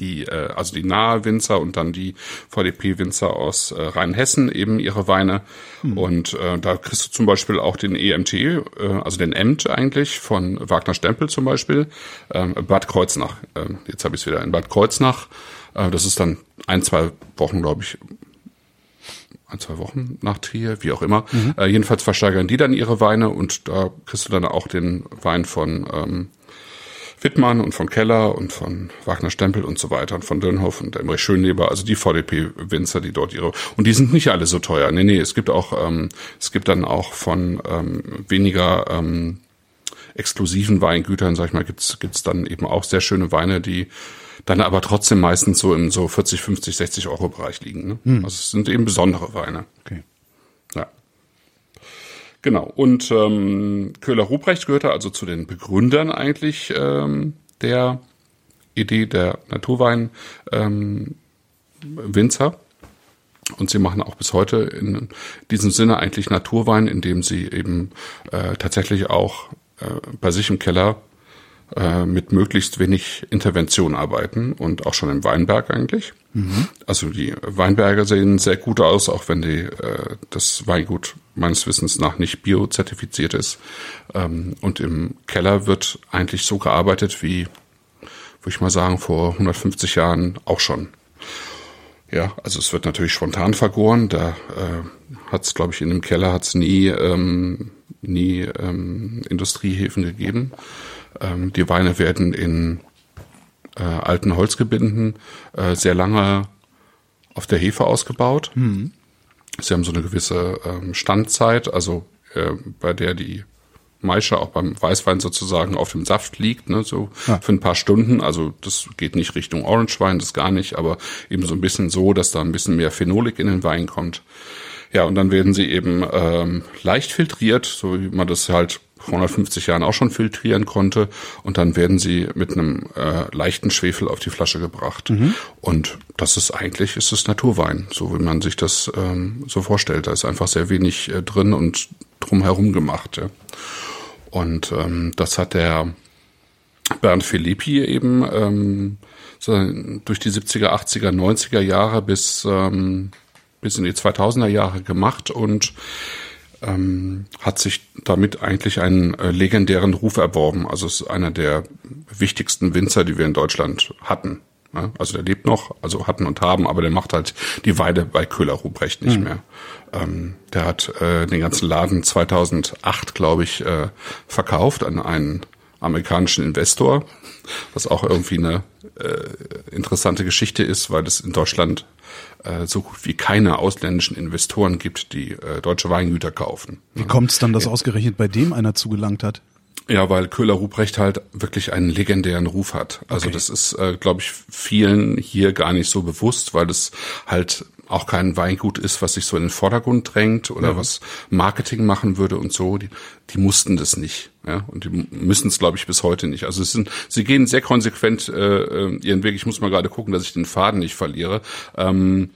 Speaker 3: die, äh, also die nahe Winzer und dann die VDP-Winzer aus äh, Rheinhessen eben ihre Weine. Hm. Und äh, da kriegst du zum Beispiel auch den EMT, äh, also den Emt eigentlich von Wagner Stempel zum Beispiel, äh, Bad Kreuznach. Äh, jetzt habe ich es wieder in Bad Kreuznach. Äh, das ist dann ein, zwei Wochen, glaube ich, ein, zwei Wochen nach Trier, wie auch immer. Mhm. Äh, jedenfalls versteigern die dann ihre Weine und da kriegst du dann auch den Wein von ähm, Wittmann und von Keller und von Wagner Stempel und so weiter und von Dönhoff und Emmerich Schönleber, also die VDP-Winzer, die dort ihre, und die sind nicht alle so teuer. Nee, nee, es gibt auch, ähm, es gibt dann auch von ähm, weniger ähm, exklusiven Weingütern, sag ich mal, gibt's gibt's dann eben auch sehr schöne Weine, die dann aber trotzdem meistens so im so 40, 50, 60 Euro Bereich liegen. Ne? Hm. Also es sind eben besondere Weine.
Speaker 2: Okay.
Speaker 3: Ja. Genau. Und ähm, Köhler Ruprecht gehörte also zu den Begründern eigentlich ähm, der Idee der Naturwein ähm, Winzer. Und sie machen auch bis heute in diesem Sinne eigentlich Naturwein, indem sie eben äh, tatsächlich auch äh, bei sich im Keller äh, mit möglichst wenig Intervention arbeiten und auch schon im Weinberg eigentlich. Mhm. Also die Weinberge sehen sehr gut aus, auch wenn die, äh, das Weingut meines Wissens nach nicht biozertifiziert ist. Ähm, und im Keller wird eigentlich so gearbeitet wie, würde ich mal sagen, vor 150 Jahren auch schon. Ja, also es wird natürlich spontan vergoren. Da äh, hat es, glaube ich, in dem Keller hat's nie, ähm, nie ähm, Industriehäfen gegeben. Ähm, die Weine werden in äh, alten Holzgebinden äh, sehr lange auf der Hefe ausgebaut. Mhm. Sie haben so eine gewisse ähm, Standzeit, also äh, bei der die Maische auch beim Weißwein sozusagen auf dem Saft liegt, ne, so ja. für ein paar Stunden. Also das geht nicht Richtung Orangewein, das gar nicht, aber eben so ein bisschen so, dass da ein bisschen mehr Phenolik in den Wein kommt. Ja, und dann werden sie eben ähm, leicht filtriert, so wie man das halt vor 150 Jahren auch schon filtrieren konnte. Und dann werden sie mit einem äh, leichten Schwefel auf die Flasche gebracht. Mhm. Und das ist eigentlich, ist es Naturwein, so wie man sich das ähm, so vorstellt. Da ist einfach sehr wenig äh, drin und drumherum gemacht. Ja. Und ähm, das hat der Bernd Filippi eben ähm, durch die 70er, 80er, 90er Jahre bis, ähm, bis in die 2000er Jahre gemacht und ähm, hat sich damit eigentlich einen äh, legendären Ruf erworben. Also es ist einer der wichtigsten Winzer, die wir in Deutschland hatten. Ja, also der lebt noch, also hatten und haben, aber der macht halt die Weide bei Köhler Ruprecht nicht mhm. mehr. Ähm, der hat äh, den ganzen Laden 2008, glaube ich, äh, verkauft an einen amerikanischen Investor, was auch irgendwie eine äh, interessante Geschichte ist, weil es in Deutschland äh, so gut wie keine ausländischen Investoren gibt, die äh, deutsche Weingüter kaufen.
Speaker 2: Wie kommt es dann, dass ausgerechnet bei dem einer zugelangt hat?
Speaker 3: Ja, weil Köhler Ruprecht halt wirklich einen legendären Ruf hat. Also okay. das ist, äh, glaube ich, vielen hier gar nicht so bewusst, weil es halt auch kein Weingut ist, was sich so in den Vordergrund drängt oder ja. was Marketing machen würde und so. Die, die mussten das nicht. Ja? Und die müssen es, glaube ich, bis heute nicht. Also es sind, sie gehen sehr konsequent äh, äh, ihren Weg. Ich muss mal gerade gucken, dass ich den Faden nicht verliere. Ähm,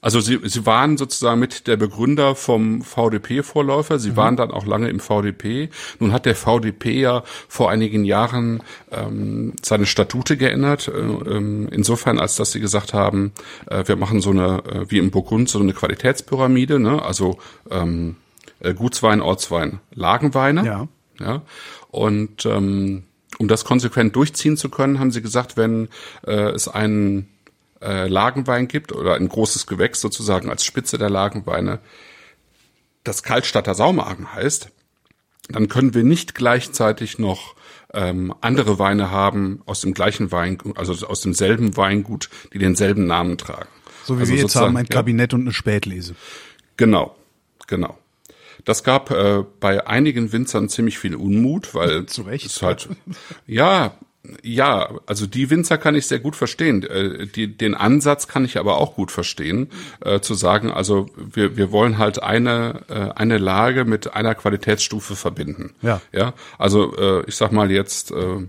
Speaker 3: also sie, sie waren sozusagen mit der Begründer vom VDP-Vorläufer. Sie mhm. waren dann auch lange im VDP. Nun hat der VDP ja vor einigen Jahren ähm, seine Statute geändert. Äh, ähm, insofern, als dass sie gesagt haben, äh, wir machen so eine, äh, wie im Burgund, so eine Qualitätspyramide. Ne? Also ähm, äh, Gutswein, Ortswein, Lagenweine.
Speaker 2: Ja.
Speaker 3: ja? Und ähm, um das konsequent durchziehen zu können, haben sie gesagt, wenn äh, es einen äh, Lagenwein gibt oder ein großes Gewächs sozusagen als Spitze der Lagenweine, das Kaltstatter Saumagen heißt, dann können wir nicht gleichzeitig noch ähm, andere Weine haben aus dem gleichen Weingut, also aus demselben Weingut, die denselben Namen tragen.
Speaker 2: So wie
Speaker 3: also
Speaker 2: wir jetzt haben, ein Kabinett ja. und eine Spätlese.
Speaker 3: Genau, genau. Das gab äh, bei einigen Winzern ziemlich viel Unmut, weil <laughs>
Speaker 2: zu Recht.
Speaker 3: es halt ja ja, also die Winzer kann ich sehr gut verstehen. Äh, die, den Ansatz kann ich aber auch gut verstehen, äh, zu sagen, also wir, wir wollen halt eine, äh, eine Lage mit einer Qualitätsstufe verbinden.
Speaker 2: Ja.
Speaker 3: Ja, also äh, ich sag mal jetzt, äh,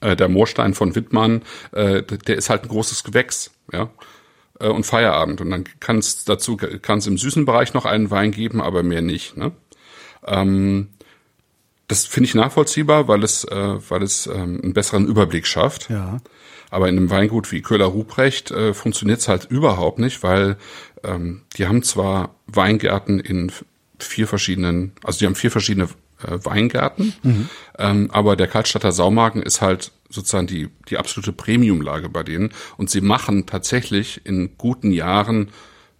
Speaker 3: äh, der Moorstein von Wittmann, äh, der ist halt ein großes Gewächs, ja und Feierabend. Und dann kann es dazu, kann es im süßen Bereich noch einen Wein geben, aber mehr nicht. Ne? Ähm, das finde ich nachvollziehbar, weil es, äh, weil es ähm, einen besseren Überblick schafft.
Speaker 2: Ja.
Speaker 3: Aber in einem Weingut wie Köhler Ruprecht äh, funktioniert es halt überhaupt nicht, weil ähm, die haben zwar Weingärten in vier verschiedenen, also die haben vier verschiedene äh, Weingärten, mhm. ähm, aber der Kaltstadter Saumagen ist halt sozusagen die, die absolute Premiumlage bei denen. Und sie machen tatsächlich in guten Jahren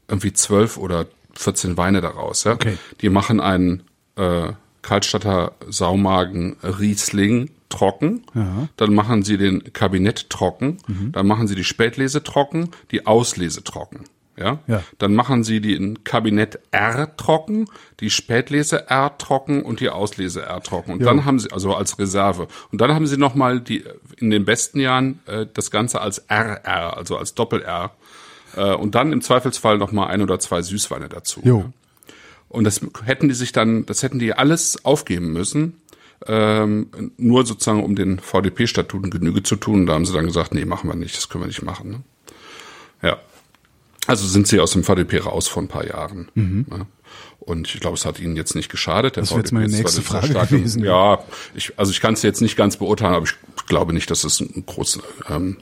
Speaker 3: irgendwie zwölf oder 14 Weine daraus. Ja?
Speaker 2: Okay.
Speaker 3: Die machen einen äh, Kaltstadter Saumagen Riesling trocken,
Speaker 2: Ja.
Speaker 3: dann machen sie den Kabinett trocken, dann machen sie die Spätlese trocken, die Auslese trocken. Ja?
Speaker 2: Ja.
Speaker 3: Dann machen sie den Kabinett R trocken, die Spätlese R trocken und die Auslese R trocken. Und
Speaker 2: Ja.
Speaker 3: dann haben sie, also als Reserve. Und dann haben sie nochmal die, in den besten Jahren, äh, das Ganze als RR, also als Doppel-R. Äh, und dann im Zweifelsfall nochmal ein oder zwei Süßweine dazu.
Speaker 2: Jo.
Speaker 3: Und das hätten die sich dann, das hätten die alles aufgeben müssen, ähm, nur sozusagen um den VDP-Statuten Genüge zu tun. Da haben sie dann gesagt, nee, machen wir nicht, das können wir nicht machen. Ne? Ja. Also sind sie aus dem VDP raus vor ein paar Jahren. Ja. Und ich glaube, es hat ihnen jetzt nicht geschadet. Der
Speaker 2: Mhm. Das wäre jetzt meine nächste Frage gewesen.
Speaker 3: Ja, ich, also ich kann es jetzt nicht ganz beurteilen, aber ich glaube nicht, dass es ein groß, ähm,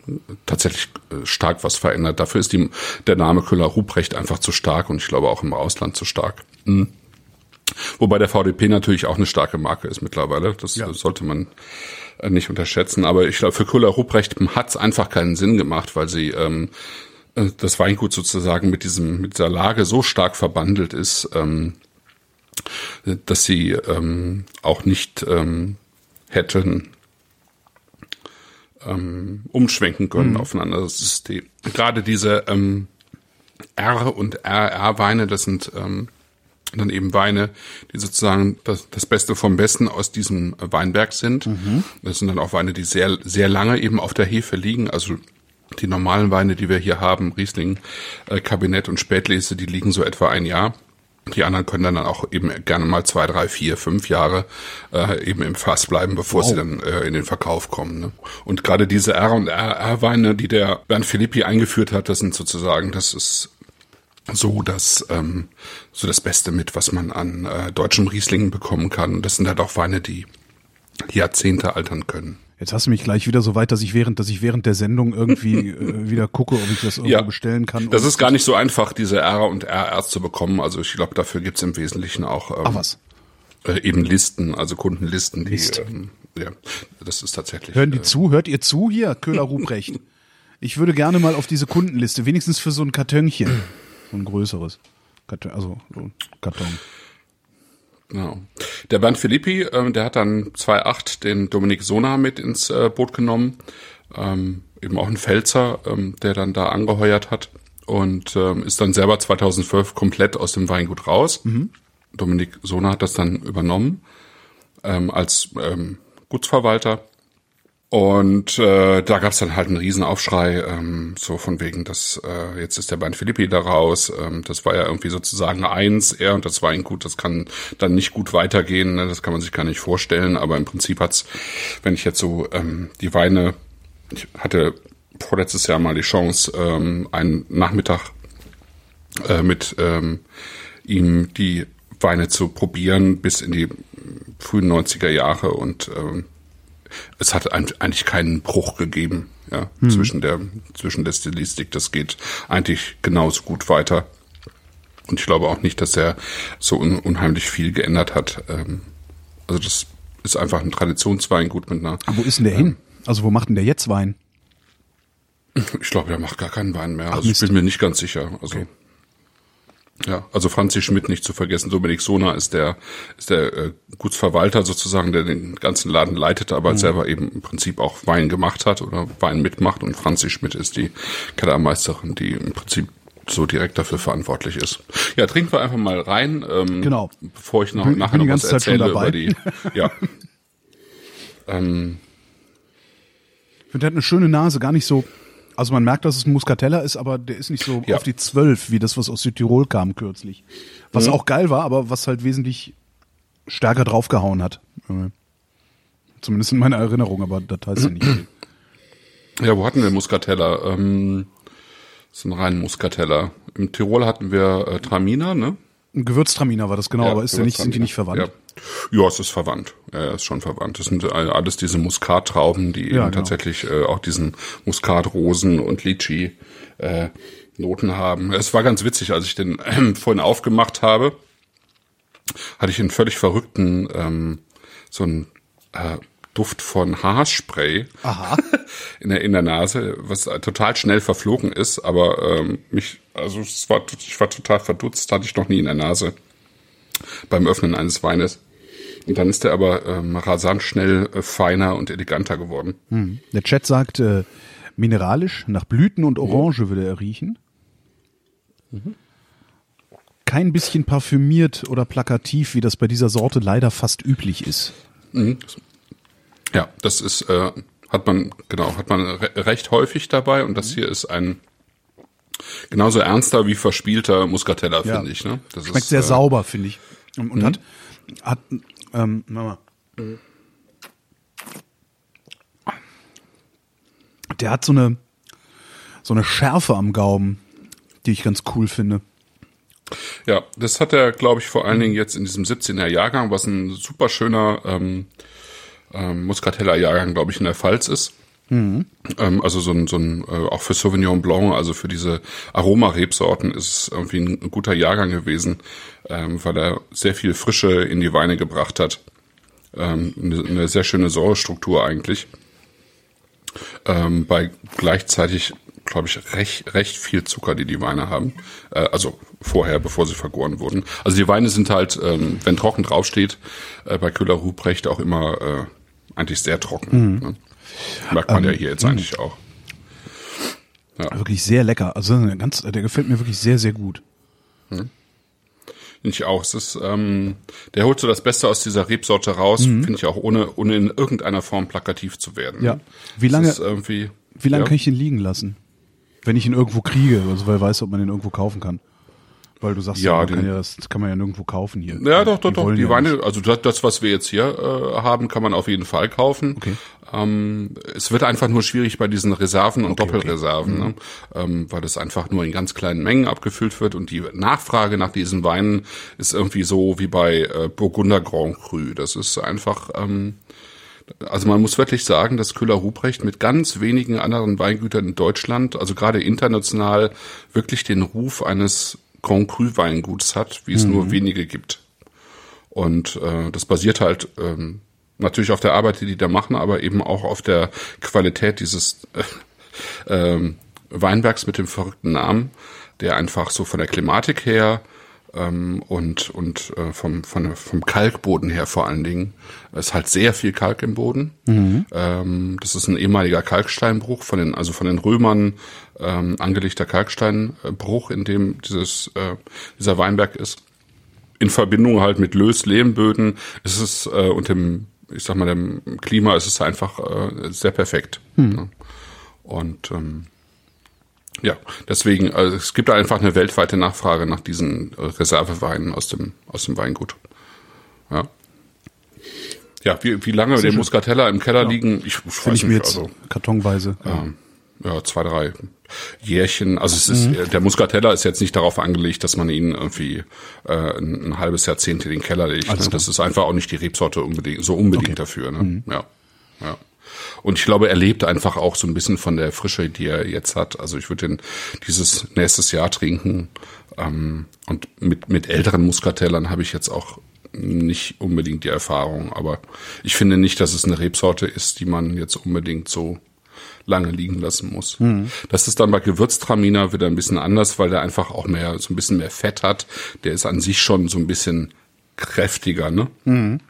Speaker 3: tatsächlich äh, stark was verändert. Dafür ist die, der Name Köhler-Ruprecht einfach zu stark und ich glaube auch im Ausland zu stark. Mhm. Wobei der VDP natürlich auch eine starke Marke ist mittlerweile. Das
Speaker 2: Ja.
Speaker 3: äh, sollte man äh, nicht unterschätzen. Aber ich glaube, für Köhler-Ruprecht hat es einfach keinen Sinn gemacht, weil sie ähm, äh, das Weingut sozusagen mit diesem mit dieser Lage so stark verbandelt ist, ähm, dass sie ähm, auch nicht ähm, hätten ähm, umschwenken können auf ein anderes System. Gerade diese ähm, R- und RR-Weine, das sind ähm, dann eben Weine, die sozusagen das, das Beste vom Besten aus diesem Weinberg sind. Das sind dann auch Weine, die sehr, sehr lange eben auf der Hefe liegen. Also die normalen Weine, die wir hier haben, Riesling, äh, Kabinett und Spätlese, die liegen so etwa ein Jahr. Die anderen können dann auch eben gerne mal zwei, drei, vier, fünf Jahre äh, eben im Fass bleiben, bevor sie dann äh, in den Verkauf kommen. Ne? Und gerade diese R und RR-Weine, die der Bernd Philippi eingeführt hat, das sind sozusagen, das ist so das ähm, so das Beste mit, was man an äh, deutschem Riesling bekommen kann. Und das sind halt auch Weine, die Jahrzehnte altern können.
Speaker 2: Jetzt hast du mich gleich wieder so weit, dass ich während, dass ich während der Sendung irgendwie <laughs> äh, wieder gucke, ob ich das irgendwo bestellen kann.
Speaker 3: Das ist gar nicht so einfach, diese R und RR zu bekommen. Also ich glaube, dafür gibt's im Wesentlichen auch ähm,
Speaker 2: Ach was.
Speaker 3: Äh, eben Listen, also Kundenlisten, die
Speaker 2: Mist.
Speaker 3: ähm, ja, das ist tatsächlich.
Speaker 2: Hören die
Speaker 3: äh,
Speaker 2: zu? Hört ihr zu hier, Köhler Ruprecht? <laughs> Ich würde gerne mal auf diese Kundenliste, wenigstens für so ein Kartönchen. So ein größeres. Karton, also so ein Karton.
Speaker 3: Genau. Der Bernd Philippi, ähm, der hat dann 2008 den Dominik Sona mit ins äh, Boot genommen. Ähm, eben auch ein Pfälzer, ähm, der dann da angeheuert hat und ähm, ist dann selber 2012 komplett aus dem Weingut raus. Dominik Sona hat das dann übernommen ähm, als ähm, Gutsverwalter. Und äh, da gab's dann halt einen Riesenaufschrei, ähm, so von wegen, dass äh, jetzt ist der Bernd Philippi da raus. Ähm, das war ja irgendwie sozusagen eins, er und das Weingut, das kann dann nicht gut weitergehen, ne? das kann man sich gar nicht vorstellen. Aber im Prinzip hat's, wenn ich jetzt so ähm, die Weine, ich hatte vorletztes Jahr mal die Chance, ähm, einen Nachmittag äh, mit ähm, ihm die Weine zu probieren bis in die frühen 90er Jahre und ähm, es hat eigentlich keinen Bruch gegeben, ja, zwischen der, zwischen der Stilistik. Das geht eigentlich genauso gut weiter. Und ich glaube auch nicht, dass er so un unheimlich viel geändert hat. Ähm, also das ist einfach ein Traditionsweingut mit einer,
Speaker 2: Aber wo ist denn der hin? Also wo macht denn der jetzt Wein?
Speaker 3: ich glaube, der macht gar keinen Wein mehr.
Speaker 2: Ach,
Speaker 3: Also ich bin mir nicht ganz sicher. Also
Speaker 2: Okay.
Speaker 3: Ja, also Franzi Schmidt nicht zu vergessen. Dominik Sona ist der, ist der äh, Gutsverwalter sozusagen, der den ganzen Laden leitet, aber
Speaker 2: Mhm.
Speaker 3: selber eben im Prinzip auch Wein gemacht hat oder Wein mitmacht. Und Franzi Schmidt ist die Kellermeisterin, die im Prinzip so direkt dafür verantwortlich ist. Ja, trinken wir einfach mal rein. Ähm,
Speaker 2: Genau.
Speaker 3: Bevor ich noch
Speaker 2: Bin-
Speaker 3: nachher
Speaker 2: bin
Speaker 3: noch was
Speaker 2: Zeit
Speaker 3: erzähle über die. <laughs> Ja. ähm,
Speaker 2: Ich finde, der hat eine schöne Nase, gar nicht so. Also man merkt, dass es ein Muscatella ist, aber der ist nicht so
Speaker 3: Ja.
Speaker 2: auf die zwölf, wie das, was aus Südtirol kam kürzlich. Was
Speaker 3: Mhm.
Speaker 2: auch geil war, aber was halt wesentlich stärker draufgehauen hat. Zumindest in meiner Erinnerung, aber das heißt ja nicht.
Speaker 3: Ja, wo hatten wir Muscatella? Ähm, so einen reinen Muscatella. Im Tirol hatten wir äh, Traminer, ne?
Speaker 2: Ein Gewürztraminer war das genau, aber ist der nicht, sind die nicht verwandt?
Speaker 3: Ja. Ja, es ist verwandt. Er ist schon verwandt. Das sind alles diese Muskattrauben, die ja, eben genau. tatsächlich äh, auch diesen Muskatrosen und Litchi äh, Noten haben. Es war ganz witzig, als ich den äh, <clears throat> vorhin aufgemacht habe, hatte ich einen völlig verrückten ähm, so ein äh, Duft von Haarspray
Speaker 2: Aha. <laughs>
Speaker 3: in der in der Nase, was total schnell verflogen ist, aber ähm, mich also es war ich war total verdutzt, hatte ich noch nie in der Nase beim Öffnen eines Weines. Und dann ist er aber ähm, rasant schnell äh, feiner und eleganter geworden.
Speaker 2: Hm. Der Chat sagt äh, mineralisch nach Blüten und Orange mhm. würde er riechen. Mhm. Kein bisschen parfümiert oder plakativ, wie das bei dieser Sorte leider fast üblich ist.
Speaker 3: Mhm. Ja, das ist, äh, hat man, genau, hat man re recht häufig dabei und das hier ist ein genauso ernster wie verspielter Muscatella, ja. finde ich. Ne?
Speaker 2: Das Schmeckt ist, sehr äh, sauber, finde ich. Und, und mhm. hat, hat, ähm, mal. Der hat so eine, so eine Schärfe am Gaumen, die ich ganz cool finde.
Speaker 3: Ja, das hat er, glaube ich, vor allen Dingen jetzt in diesem 17er Jahrgang, was ein super schöner ähm, ähm, Muscatella-Jahrgang, glaube ich, in der Pfalz ist. Mhm. Ähm, also so ein, so ein äh, auch für Sauvignon Blanc, also für diese Aromarebsorten ist es irgendwie ein, guter Jahrgang gewesen, ähm, weil er sehr viel Frische in die Weine gebracht hat. Ähm, eine, eine sehr schöne Säurestruktur eigentlich. Ähm, bei gleichzeitig, glaube ich, recht, recht viel Zucker, die die Weine haben. Äh, also vorher, bevor sie vergoren wurden. Also die Weine sind halt, ähm, wenn trocken draufsteht, äh, bei Köhler Ruprecht auch immer äh, eigentlich sehr trocken. Mhm. Ne? Merkt man ähm, ja hier jetzt eigentlich auch.
Speaker 2: Ja. Wirklich sehr lecker. Also ganz, der gefällt mir wirklich sehr, sehr gut. Hm.
Speaker 3: Finde ich auch. Es ist, ähm, der holt so das Beste aus dieser Rebsorte raus, mhm. finde ich auch, ohne, ohne in irgendeiner Form plakativ zu werden.
Speaker 2: Ja. Wie lange, wie lange ja. kann ich ihn liegen lassen? Wenn ich ihn irgendwo kriege, also weil ich weiß, ob man ihn irgendwo kaufen kann. Weil du sagst, ja, ja, kann ja das kann man ja nirgendwo kaufen hier.
Speaker 3: Ja, doch, doch, die doch. Die ja Weine, also das, das, was wir jetzt hier äh, haben, kann man auf jeden Fall kaufen. Okay. Ähm, es wird einfach nur schwierig bei diesen Reserven und okay, Doppelreserven, okay. Mhm. ne? ähm, weil das einfach nur in ganz kleinen Mengen abgefüllt wird und die Nachfrage nach diesen Weinen ist irgendwie so wie bei äh, Burgunder Grand Cru. Das ist einfach ähm, also man muss wirklich sagen, dass Köhler Ruprecht mit ganz wenigen anderen Weingütern in Deutschland, also gerade international, wirklich den Ruf eines Grand Cru Weinguts hat, wie es mhm. nur wenige gibt. Und äh, das basiert halt ähm, natürlich auf der Arbeit, die die da machen, aber eben auch auf der Qualität dieses äh, äh, Weinbergs mit dem verrückten Namen, der einfach so von der Klimatik her ähm, und und äh, vom von, vom Kalkboden her vor allen Dingen ist halt sehr viel Kalk im Boden. Mhm. Ähm, das ist ein ehemaliger Kalksteinbruch von den also von den Römern ähm, angelegter Kalksteinbruch, in dem dieses äh, dieser Weinberg ist. In Verbindung halt mit Löslehmböden ist es äh, und dem ich sag mal dem Klima ist es einfach äh, sehr perfekt. Mhm. Ne? Und ähm, ja, deswegen, also es gibt einfach eine weltweite Nachfrage nach diesen äh, Reserveweinen aus dem, aus dem Weingut. Ja. Ja, wie, wie lange der Muscatella im Keller ja. liegen,
Speaker 2: ich, ich weiß ich mir jetzt also, kartonweise.
Speaker 3: Ja. Ja, zwei, drei Jährchen. Also es ist, mhm. der Muscatella ist jetzt nicht darauf angelegt, dass man ihn irgendwie äh, ein, ein halbes Jahrzehnt in den Keller legt. Ne? Das ist einfach auch nicht die Rebsorte unbedingt, so unbedingt okay. dafür. Ne? Mhm. Ja. Ja. Und ich glaube, er lebt einfach auch so ein bisschen von der Frische, die er jetzt hat. Also ich würde den dieses nächstes Jahr trinken. Ähm, und mit, mit älteren Muskatellern habe ich jetzt auch nicht unbedingt die Erfahrung. Aber ich finde nicht, dass es eine Rebsorte ist, die man jetzt unbedingt so lange liegen lassen muss. Mhm. Das ist dann bei Gewürztraminer wieder ein bisschen anders, weil der einfach auch mehr, so ein bisschen mehr Fett hat. Der ist an sich schon so ein bisschen kräftiger, ne? Mhm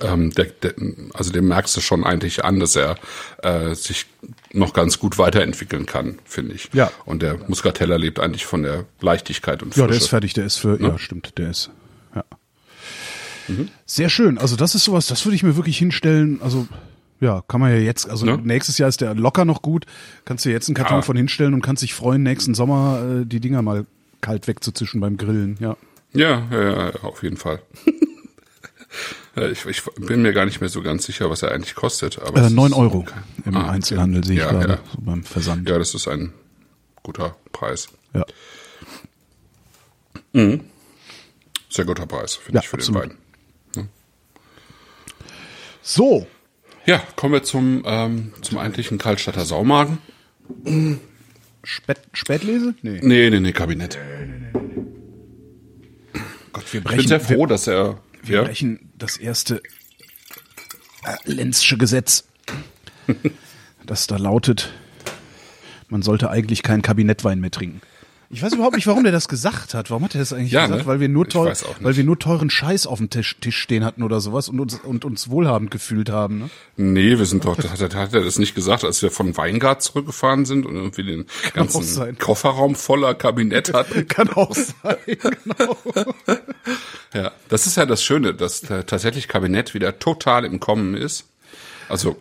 Speaker 3: ähm, der, der, also dem merkst du schon eigentlich an, dass er äh, sich noch ganz gut weiterentwickeln kann, finde ich.
Speaker 2: Ja.
Speaker 3: Und der Muscatella lebt eigentlich von der Leichtigkeit und
Speaker 2: Frische. Ja, der ist fertig, der ist für, ja, ja stimmt, der ist, ja. Mhm. Sehr schön. Also das ist sowas, das würde ich mir wirklich hinstellen. Also ja, kann man ja jetzt, also ne? nächstes Jahr ist der locker noch gut. Kannst du jetzt einen Karton ja. von hinstellen und kannst dich freuen, nächsten Sommer äh, die Dinger mal kalt wegzuzischen beim Grillen, ja.
Speaker 3: Ja, ja, auf jeden Fall. <laughs> Ich, ich bin mir gar nicht mehr so ganz sicher, was er eigentlich kostet. Aber
Speaker 2: Äh,
Speaker 3: es
Speaker 2: 9
Speaker 3: ist-
Speaker 2: Euro im
Speaker 3: Ah, okay.
Speaker 2: Einzelhandel sehe ich
Speaker 3: Ja,
Speaker 2: gerade,
Speaker 3: ja.
Speaker 2: so beim Versand.
Speaker 3: Ja, das ist ein guter Preis.
Speaker 2: Ja.
Speaker 3: Sehr guter Preis, finde
Speaker 2: Ja,
Speaker 3: ich, für
Speaker 2: absolut.
Speaker 3: den Wein.
Speaker 2: So,
Speaker 3: Ja, kommen wir zum, ähm, zum eigentlichen Kaltstadter Saumagen.
Speaker 2: Spät, Spätlese? Nee.
Speaker 3: Nee, nee, nee, Kabinett.
Speaker 2: Gott, wir
Speaker 3: Ich
Speaker 2: brechen,
Speaker 3: bin sehr froh,
Speaker 2: wir,
Speaker 3: dass er.
Speaker 2: wir
Speaker 3: Ja,
Speaker 2: brechen das erste äh, Lenzsche Gesetz, <laughs> das da lautet, man sollte eigentlich keinen Kabinettwein mehr trinken. Ich weiß überhaupt nicht, warum der das gesagt hat. Warum hat er das eigentlich
Speaker 3: Ja,
Speaker 2: gesagt?
Speaker 3: ne?
Speaker 2: Weil wir nur teuer, weil wir nur teuren Scheiß auf dem Tisch, Tisch stehen hatten oder sowas und uns und uns wohlhabend gefühlt haben. Ne?
Speaker 3: nee, wir sind doch, das hat, hat er das nicht gesagt, als wir von Weingart zurückgefahren sind und irgendwie den
Speaker 2: auch
Speaker 3: ganzen. Kofferraum voller Kabinett hatten. <laughs>
Speaker 2: Kann auch sein. Genau. <laughs>
Speaker 3: Ja, das ist ja das Schöne, dass tatsächlich Kabinett wieder total im Kommen ist. Also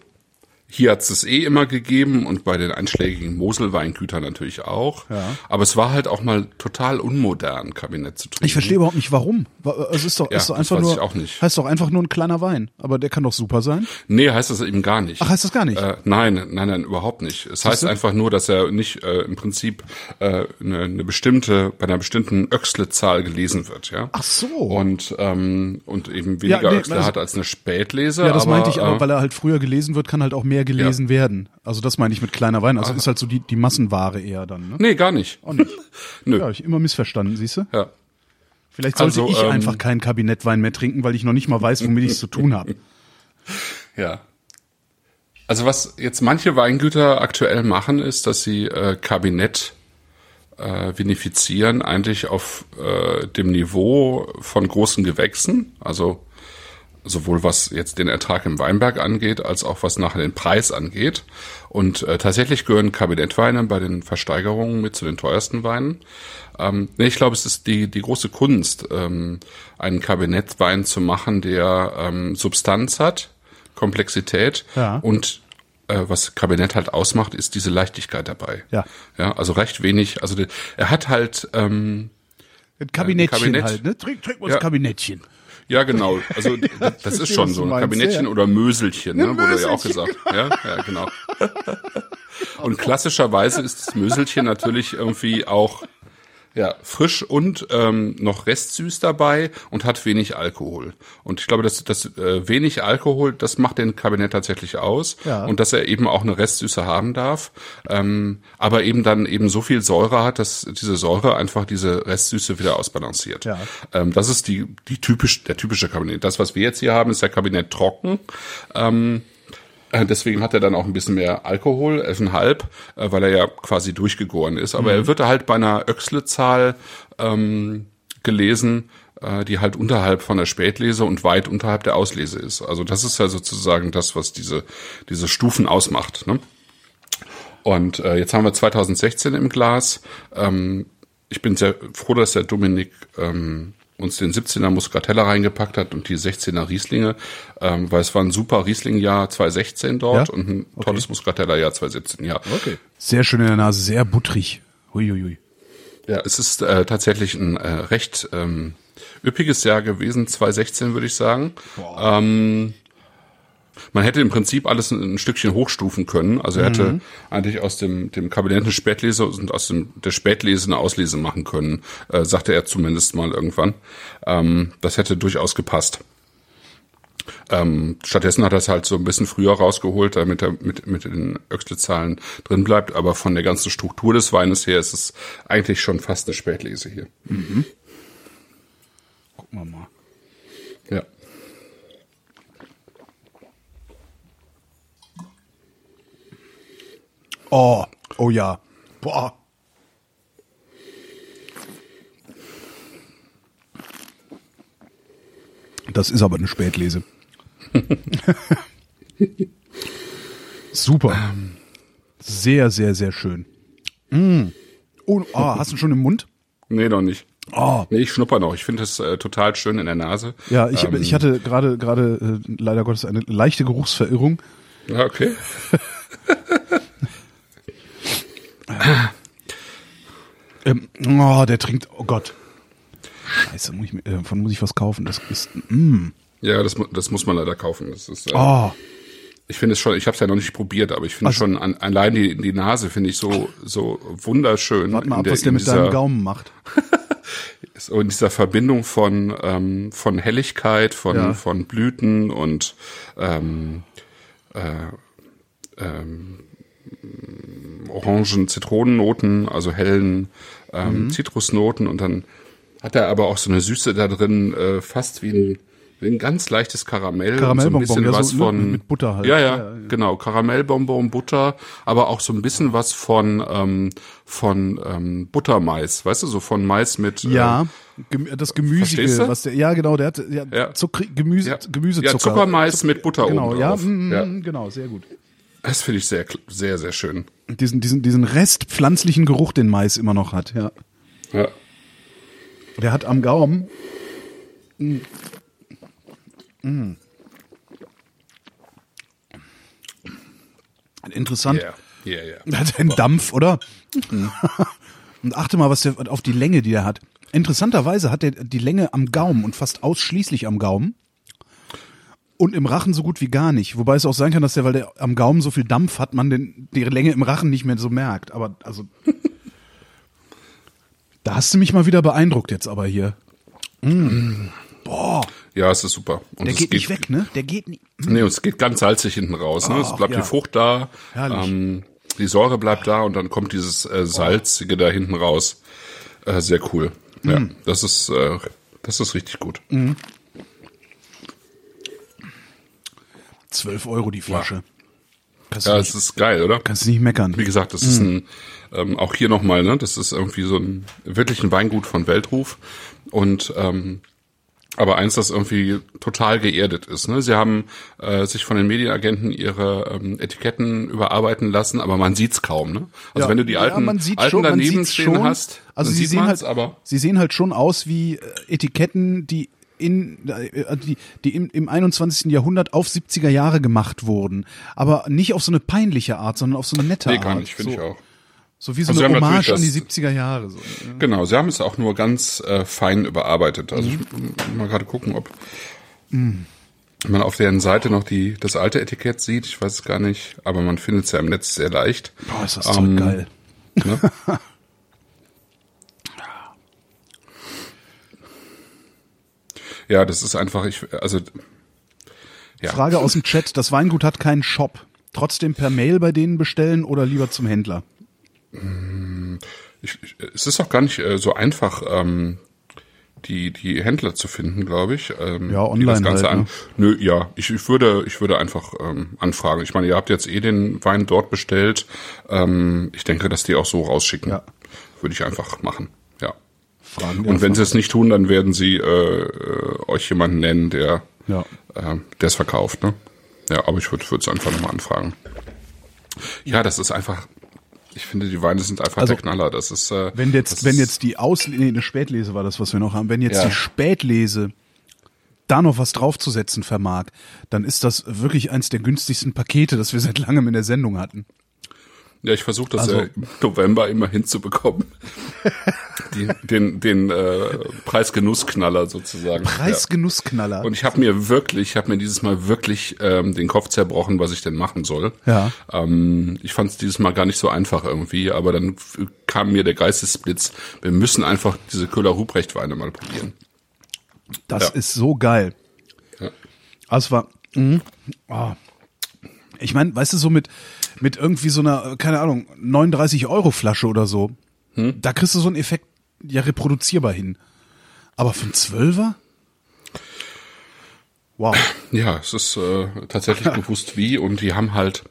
Speaker 3: hier hat es eh immer gegeben und bei den einschlägigen Moselweingütern natürlich auch.
Speaker 2: Ja.
Speaker 3: Aber es war halt auch mal total unmodern, Kabinett zu trinken.
Speaker 2: Ich verstehe überhaupt nicht, warum. Wa- Es ist doch,
Speaker 3: Ja,
Speaker 2: ist doch einfach nur,
Speaker 3: ich auch nicht.
Speaker 2: heißt doch einfach nur ein kleiner Wein. Aber der kann doch super sein.
Speaker 3: Nee, heißt das eben gar nicht.
Speaker 2: Ach, heißt das gar nicht?
Speaker 3: Äh, nein, nein, nein, überhaupt nicht. Es heißt einfach nur, dass er nicht äh, im Prinzip äh, eine, eine bestimmte, bei einer bestimmten Öxle-Zahl gelesen wird, ja.
Speaker 2: Ach so.
Speaker 3: Und ähm, und eben weniger
Speaker 2: Ja, nee,
Speaker 3: Öxle
Speaker 2: also-
Speaker 3: hat als eine Spätlese.
Speaker 2: Ja, das
Speaker 3: aber,
Speaker 2: meinte ich aber,
Speaker 3: äh,
Speaker 2: weil er halt früher gelesen wird, kann halt auch mehr gelesen werden. Also das meine ich mit kleiner Wein. Also ist halt so die, die Massenware eher dann. Ne?
Speaker 3: Nee, gar nicht.
Speaker 2: Auch nicht. <laughs>
Speaker 3: Nö.
Speaker 2: Ja, hab ich immer missverstanden, siehst du?
Speaker 3: Ja.
Speaker 2: Vielleicht sollte
Speaker 3: Also,
Speaker 2: ich
Speaker 3: ähm,
Speaker 2: einfach keinen Kabinettwein mehr trinken, weil ich noch nicht mal weiß, womit ich es zu tun habe. <laughs>
Speaker 3: Ja. Also was jetzt manche Weingüter aktuell machen, ist, dass sie äh, Kabinett äh, vinifizieren, eigentlich auf äh, dem Niveau von großen Gewächsen, also sowohl was jetzt den Ertrag im Weinberg angeht, als auch was nachher den Preis angeht. Und äh, tatsächlich gehören Kabinettweine bei den Versteigerungen mit zu den teuersten Weinen. Ähm, nee, ich glaube, es ist die, die große Kunst, ähm, einen Kabinettwein zu machen, der ähm, Substanz hat, Komplexität
Speaker 2: Ja.
Speaker 3: und äh, was Kabinett halt ausmacht, ist diese Leichtigkeit dabei.
Speaker 2: Ja.
Speaker 3: Ja, also recht wenig. Also der, er hat halt ähm,
Speaker 2: Ein Kabinettchen
Speaker 3: Kabinett.
Speaker 2: halt, ne? Trink, trink mal
Speaker 3: Ja.
Speaker 2: das Kabinettchen.
Speaker 3: Ja, genau. Also d- <laughs> das ist schon so ein Kabinettchen
Speaker 2: ja.
Speaker 3: oder Möselchen, ne, wurde ja auch gesagt. Ja, ja, genau. <laughs> Und klassischerweise ist das Möselchen natürlich irgendwie auch ja, frisch und ähm, noch restsüß dabei und hat wenig Alkohol. Und ich glaube, dass das äh, wenig Alkohol, das macht den Kabinett tatsächlich aus
Speaker 2: Ja.
Speaker 3: und dass er eben auch eine Restsüße haben darf, ähm, aber eben dann eben so viel Säure hat, dass diese Säure einfach diese Restsüße wieder ausbalanciert.
Speaker 2: Ja.
Speaker 3: Ähm, das ist die die typisch der typische Kabinett. Das, was wir jetzt hier haben, ist der Kabinett trocken. Ähm, äh, Deswegen hat er dann auch ein bisschen mehr Alkohol, 11,5, äh, weil er ja quasi durchgegoren ist. Aber er wird halt bei einer Öxle-Zahl ähm, gelesen, äh, die halt unterhalb von der Spätlese und weit unterhalb der Auslese ist. Also das ist ja sozusagen das, was diese, diese Stufen ausmacht. Ne? Und äh, jetzt haben wir 2016 im Glas. Ähm, ich bin sehr froh, dass der Dominik ähm, uns den 17er Muscatella reingepackt hat und die 16er Rieslinge, ähm, weil es war ein super Riesling-Jahr 2016 dort
Speaker 2: Ja?
Speaker 3: und ein tolles Muscatella-Jahr 2017, ja.
Speaker 2: Okay. Sehr schön in der Nase, sehr butterig. Huiuiui.
Speaker 3: Ja, es ist äh, tatsächlich ein äh, recht ähm, üppiges Jahr gewesen, 2016 würde ich sagen. Ähm, man hätte im Prinzip alles ein, ein Stückchen hochstufen können. Also er hätte eigentlich aus dem, dem Kabinett eine Spätlese und aus dem, der Spätlese eine Auslese machen können, äh, sagte er zumindest mal irgendwann. Ähm, das hätte durchaus gepasst. Ähm, stattdessen hat er es halt so ein bisschen früher rausgeholt, damit er mit, mit den Öxle-Zahlen drin bleibt. Aber von der ganzen Struktur des Weines her ist es eigentlich schon fast eine Spätlese hier.
Speaker 2: Gucken wir mal. Oh, oh ja. Boah. Das ist aber eine Spätlese. <laughs> Super. Sehr, sehr, sehr schön. Mm. Oh, oh, hast du schon im Mund?
Speaker 3: Nee, noch nicht.
Speaker 2: Oh.
Speaker 3: Nee, ich schnupper noch. Ich finde es äh, total schön in der Nase.
Speaker 2: Ja, ich,
Speaker 3: ähm,
Speaker 2: ich hatte gerade gerade äh, leider Gottes eine leichte Geruchsverirrung.
Speaker 3: Ja, okay. <laughs>
Speaker 2: Ähm, oh, der trinkt, oh Gott. Scheiße, muss ich, mir- äh, davon muss ich was kaufen. Das ist, mm.
Speaker 3: Ja, das, das muss man leider kaufen. Das ist, äh,
Speaker 2: Oh,
Speaker 3: Ich finde es schon, ich habe es ja noch nicht probiert, aber ich finde
Speaker 2: Also-
Speaker 3: schon an, allein die, die Nase finde ich so so wunderschön.
Speaker 2: warte mal ab,
Speaker 3: der,
Speaker 2: was der mit
Speaker 3: dieser,
Speaker 2: deinem Gaumen macht. <laughs>
Speaker 3: So in dieser Verbindung von ähm, von Helligkeit, von
Speaker 2: Ja.
Speaker 3: von Blüten und ähm, äh, ähm, Orangen, Zitronennoten, also hellen ähm,
Speaker 2: Mhm.
Speaker 3: Zitrusnoten und dann hat er aber auch so eine Süße da drin, äh, fast wie ein, wie ein ganz leichtes Karamell, und so ein
Speaker 2: Karamellbonbon,
Speaker 3: bisschen
Speaker 2: ja,
Speaker 3: was
Speaker 2: ne,
Speaker 3: von
Speaker 2: mit Butter halt.
Speaker 3: Ja, ja,
Speaker 2: Ja, ja.
Speaker 3: genau, Karamellbonbon, Butter, aber auch so ein bisschen was von ähm, von ähm, Buttermais, weißt du, so von Mais mit
Speaker 2: Ja,
Speaker 3: äh,
Speaker 2: das Gemüsige,
Speaker 3: du?
Speaker 2: was der, ja genau, der hat ja,
Speaker 3: Ja.
Speaker 2: Zucker, Gemüse,
Speaker 3: Ja.
Speaker 2: Gemüsezucker.
Speaker 3: Ja, Zuckermais mit Butter
Speaker 2: Genau,
Speaker 3: oben drauf.
Speaker 2: mm,
Speaker 3: Ja.
Speaker 2: mm, genau, sehr gut.
Speaker 3: Das finde ich sehr, sehr, sehr schön.
Speaker 2: Diesen, diesen, diesen Rest pflanzlichen Geruch, den Mais immer noch hat, ja.
Speaker 3: Ja.
Speaker 2: Der hat am Gaumen. Mm. Mm. Interessant.
Speaker 3: Ja, ja, ja.
Speaker 2: Der <laughs> hat einen Dampf, oder? und achte mal, was der auf die Länge, die er hat. Interessanterweise hat er die Länge am Gaumen und fast ausschließlich am Gaumen. Und im Rachen so gut wie gar nicht. Wobei es auch sein kann, dass der, weil der am Gaumen so viel Dampf hat, man den, die Länge im Rachen nicht mehr so merkt. Aber also. <laughs> da hast du mich mal wieder beeindruckt jetzt aber hier. Mm. Boah,
Speaker 3: Ja, es ist super. Und
Speaker 2: der
Speaker 3: es
Speaker 2: geht nicht weg, ne? Der geht nicht.
Speaker 3: Nee, und es geht ganz salzig hinten raus. Ne? es
Speaker 2: Ach,
Speaker 3: bleibt
Speaker 2: ja.
Speaker 3: die Frucht da,
Speaker 2: Herrlich.
Speaker 3: ähm, die Säure bleibt da und dann kommt dieses äh, Salzige da hinten raus. Äh, sehr cool. Ja,
Speaker 2: Mm.
Speaker 3: das ist äh, das ist richtig gut.
Speaker 2: 12 Euro die Flasche. Kannst,
Speaker 3: Ja, es ist geil, oder?
Speaker 2: kannst du nicht meckern.
Speaker 3: Wie gesagt, das ist ein, ähm, auch hier nochmal, ne, das ist irgendwie so ein, wirklich ein Weingut von Weltruf und, ähm, aber eins, das irgendwie total geerdet ist. Ne? Sie haben äh, sich von den Medienagenten ihre ähm, Etiketten überarbeiten lassen, aber man sieht's kaum. Ne? Also
Speaker 2: Ja,
Speaker 3: wenn du die
Speaker 2: ja,
Speaker 3: alten,
Speaker 2: sieht
Speaker 3: alten
Speaker 2: schon,
Speaker 3: daneben stehen
Speaker 2: schon.
Speaker 3: hast,
Speaker 2: also sie
Speaker 3: sieht
Speaker 2: sehen halt,
Speaker 3: aber
Speaker 2: sie sehen halt schon aus wie äh, Etiketten, die in die, die im, im 21. Jahrhundert auf 70er Jahre gemacht wurden, aber nicht auf so eine peinliche Art, sondern auf so eine nette
Speaker 3: nee,
Speaker 2: Art.
Speaker 3: gar nicht, finde
Speaker 2: so,
Speaker 3: ich auch.
Speaker 2: So wie so
Speaker 3: Also
Speaker 2: eine Hommage an die
Speaker 3: natürlich
Speaker 2: 70er Jahre. So.
Speaker 3: Genau, sie haben es auch nur ganz äh, fein überarbeitet. Also
Speaker 2: Mhm.
Speaker 3: ich muss mal gerade gucken, ob man auf deren Seite noch die das alte Etikett sieht. Ich weiß es gar nicht, aber man findet es ja im Netz sehr leicht.
Speaker 2: Boah, ist das
Speaker 3: Ähm,
Speaker 2: geil.
Speaker 3: Ne? <laughs> ja, das ist einfach, ich, also ja.
Speaker 2: Frage aus dem Chat, das Weingut hat keinen Shop. Trotzdem per Mail bei denen bestellen oder lieber zum Händler?
Speaker 3: Ich, ich, es ist auch gar nicht äh, so einfach, ähm, die die Händler zu finden, glaube ich. Ähm,
Speaker 2: Ja,
Speaker 3: die
Speaker 2: online
Speaker 3: das Ganze
Speaker 2: halt, ne?
Speaker 3: an. Nö, ja, ich, ich würde ich würde einfach ähm, anfragen. Ich meine, ihr habt jetzt eh den Wein dort bestellt. Ähm, ich denke, dass die auch so rausschicken.
Speaker 2: Ja.
Speaker 3: Würde ich einfach machen.
Speaker 2: Fragen
Speaker 3: Und wenn sie es nicht tun, dann werden sie äh, äh, euch jemanden nennen, der
Speaker 2: Ja.
Speaker 3: äh, es verkauft. Ne? Ja, aber ich würde es einfach nochmal anfragen. Ja, das ist einfach. Ich finde, die Weine sind einfach
Speaker 2: Also,
Speaker 3: der Knaller. Das ist. Äh,
Speaker 2: Wenn jetzt, wenn jetzt die Aus, nee, eine Spätlese war das, was wir noch haben. Wenn jetzt
Speaker 3: Ja.
Speaker 2: die Spätlese da noch was draufzusetzen vermag, dann ist das wirklich eins der günstigsten Pakete, das wir seit <laughs> langem in der Sendung hatten.
Speaker 3: Ja, ich versuche das
Speaker 2: Also-
Speaker 3: ja im November immer hinzubekommen. Die, den den äh, Preisgenussknaller sozusagen. Ja.
Speaker 2: Preisgenussknaller.
Speaker 3: Und ich habe mir wirklich, ich habe mir dieses Mal wirklich ähm, den Kopf zerbrochen, was ich denn machen soll.
Speaker 2: Ja.
Speaker 3: Ähm, ich fand es dieses Mal gar nicht so einfach irgendwie, aber dann kam mir der Geistesblitz. Wir müssen einfach diese Köhler Ruprecht Weine mal probieren.
Speaker 2: Das
Speaker 3: Ja.
Speaker 2: ist so geil.
Speaker 3: Ja.
Speaker 2: Also war, mh, oh. ich meine, weißt du, so mit, mit irgendwie so einer, keine Ahnung, 39 Euro Flasche oder so,
Speaker 3: Hm?
Speaker 2: da kriegst du so einen Effekt ja reproduzierbar hin. Aber einen Zwölfer? Wow.
Speaker 3: Ja, es ist äh, tatsächlich <laughs> bewusst wie und die haben halt,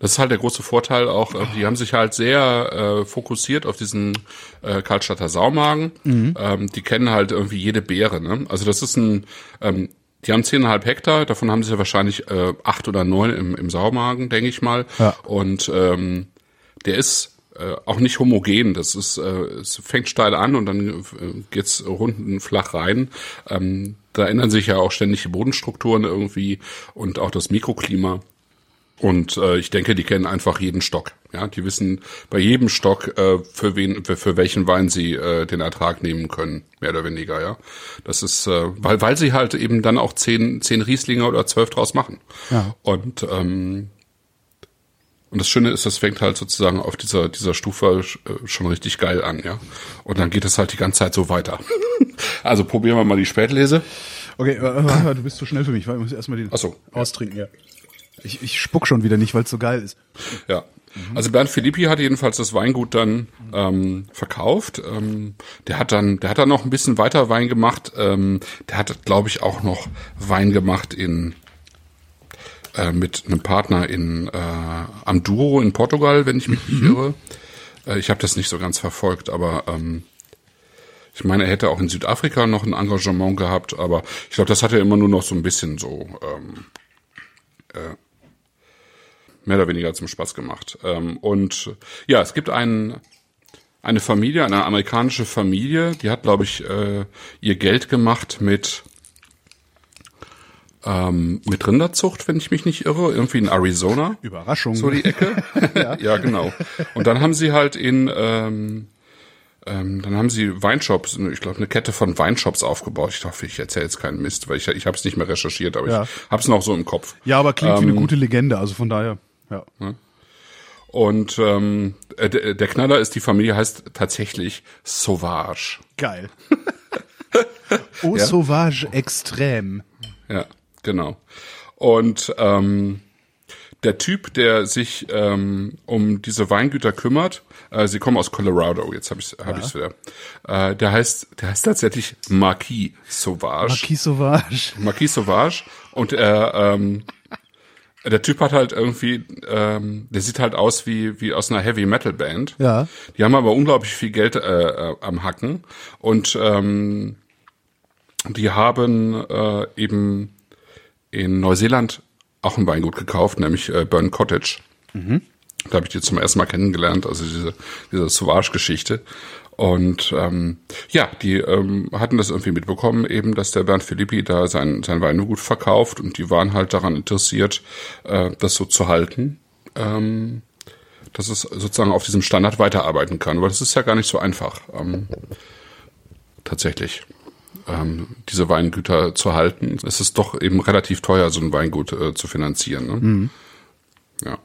Speaker 3: das ist halt der große Vorteil auch, äh, die haben sich halt sehr äh, fokussiert auf diesen äh, Karlstadter Saumagen. Ähm, die kennen halt irgendwie jede Beere. Ne? Also das ist ein, ähm, die haben 10,5 Hektar, davon haben sie wahrscheinlich äh, acht oder neun im, im Saumagen, denke ich mal.
Speaker 2: Ja.
Speaker 3: Und ähm, der ist äh, auch nicht homogen. Das ist, äh, es fängt steil an und dann äh, geht's runden flach rein. Ähm, da ändern sich ja auch ständig die Bodenstrukturen irgendwie und auch das Mikroklima. Und äh, ich denke, die kennen einfach jeden Stock. Ja, die wissen bei jedem Stock, äh, für wen, für, für welchen Wein sie äh, den Ertrag nehmen können, mehr oder weniger. Ja, das ist, äh, weil weil sie halt eben dann auch zehn zehn Rieslinge oder zwölf draus machen.
Speaker 2: Ja.
Speaker 3: Und ähm, und das Schöne ist, das fängt halt sozusagen auf dieser dieser Stufe äh, schon richtig geil an, ja. Und dann geht es halt die ganze Zeit so weiter. <laughs> also probieren wir mal die Spätlese.
Speaker 2: Okay, du bist zu schnell für mich, weil ich muss erstmal den
Speaker 3: Ach so.
Speaker 2: austrinken, ja. Ich, ich spuck schon wieder nicht, weil es so geil ist.
Speaker 3: Ja. Also Bernd Philippi hat jedenfalls das Weingut dann ähm, verkauft. Ähm, der hat dann, der hat dann noch ein bisschen weiter Wein gemacht. Ähm, der hat, glaube ich, auch noch Wein gemacht in äh, mit einem Partner in äh, am Douro in Portugal, wenn ich mich nicht irre. Äh, ich habe das nicht so ganz verfolgt, aber ähm, ich meine, er hätte auch in Südafrika noch ein Engagement gehabt, aber ich glaube, das hat er immer nur noch so ein bisschen so ähm, äh, mehr oder weniger zum Spaß gemacht. Ähm, und ja, es gibt einen, eine Familie, eine amerikanische Familie, die hat, glaube ich, äh, ihr Geld gemacht mit ähm, mit Rinderzucht, wenn ich mich nicht irre, irgendwie in Arizona.
Speaker 2: Überraschung.
Speaker 3: So die Ecke. <laughs> ja. genau. Und dann haben sie halt in ähm, ähm, dann haben sie Weinshops, ich glaube eine Kette von Weinshops aufgebaut. Ich hoffe, ich erzähle jetzt keinen Mist, weil ich, ich habe es nicht mehr recherchiert, aber
Speaker 2: Ja.
Speaker 3: ich habe es noch so im Kopf.
Speaker 2: Ja, aber klingt wie eine
Speaker 3: Ähm,
Speaker 2: gute Legende, also von daher. Ja.
Speaker 3: Und ähm, äh, der, der Knaller ist, die Familie heißt tatsächlich Sauvage.
Speaker 2: Geil. <laughs> Au
Speaker 3: Ja?
Speaker 2: Sauvage extrême.
Speaker 3: Ja, genau. Und ähm, der Typ, der sich ähm, um diese Weingüter kümmert, äh, sie kommen aus Colorado, jetzt habe ich hab ich's wieder. Äh, der heißt, der heißt tatsächlich Marquis Sauvage.
Speaker 2: Marquis Sauvage.
Speaker 3: Marquis Sauvage und er ähm, der Typ hat halt irgendwie, ähm, der sieht halt aus wie wie aus einer Heavy Metal Band.
Speaker 2: Ja.
Speaker 3: Die haben aber unglaublich viel Geld äh, äh, am Hacken und ähm, die haben äh, eben in Neuseeland auch ein Weingut gekauft, nämlich äh, Burn Cottage. Da habe ich die zum ersten Mal kennengelernt, also diese, diese Sauvage-Geschichte. Und ähm, ja, die ähm, hatten das irgendwie mitbekommen, eben, dass der Bernd Philippi da sein, sein Weingut verkauft und die waren halt daran interessiert, äh, das so zu halten, ähm, dass es sozusagen auf diesem Standard weiterarbeiten kann. Weil das ist ja gar nicht so einfach, ähm, tatsächlich ähm, diese Weingüter zu halten. Es ist doch eben relativ teuer, so ein Weingut äh, zu finanzieren. Ne? Ja.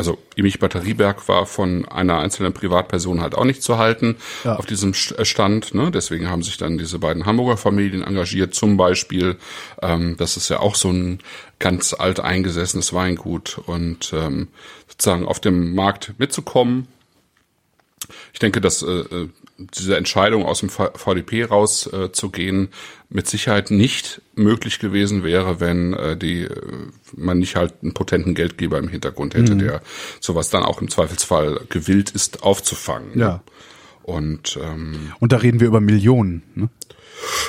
Speaker 3: Also Emich Batterieberg war von einer einzelnen Privatperson halt auch nicht zu halten
Speaker 2: Ja.
Speaker 3: auf diesem äh, Stand. Ne? Deswegen haben sich dann diese beiden Hamburger Familien engagiert. Zum Beispiel, ähm, das ist ja auch so ein ganz alt eingesessenes Weingut und ähm, sozusagen auf dem Markt mitzukommen, ich denke, dass äh, äh, diese Entscheidung aus dem VDP rauszugehen äh, mit Sicherheit nicht möglich gewesen wäre, wenn äh, die äh, man nicht halt einen potenten Geldgeber im Hintergrund hätte, der sowas dann auch im Zweifelsfall gewillt ist aufzufangen.
Speaker 2: Ja.
Speaker 3: Und ähm,
Speaker 2: Und da reden wir über Millionen. Ne?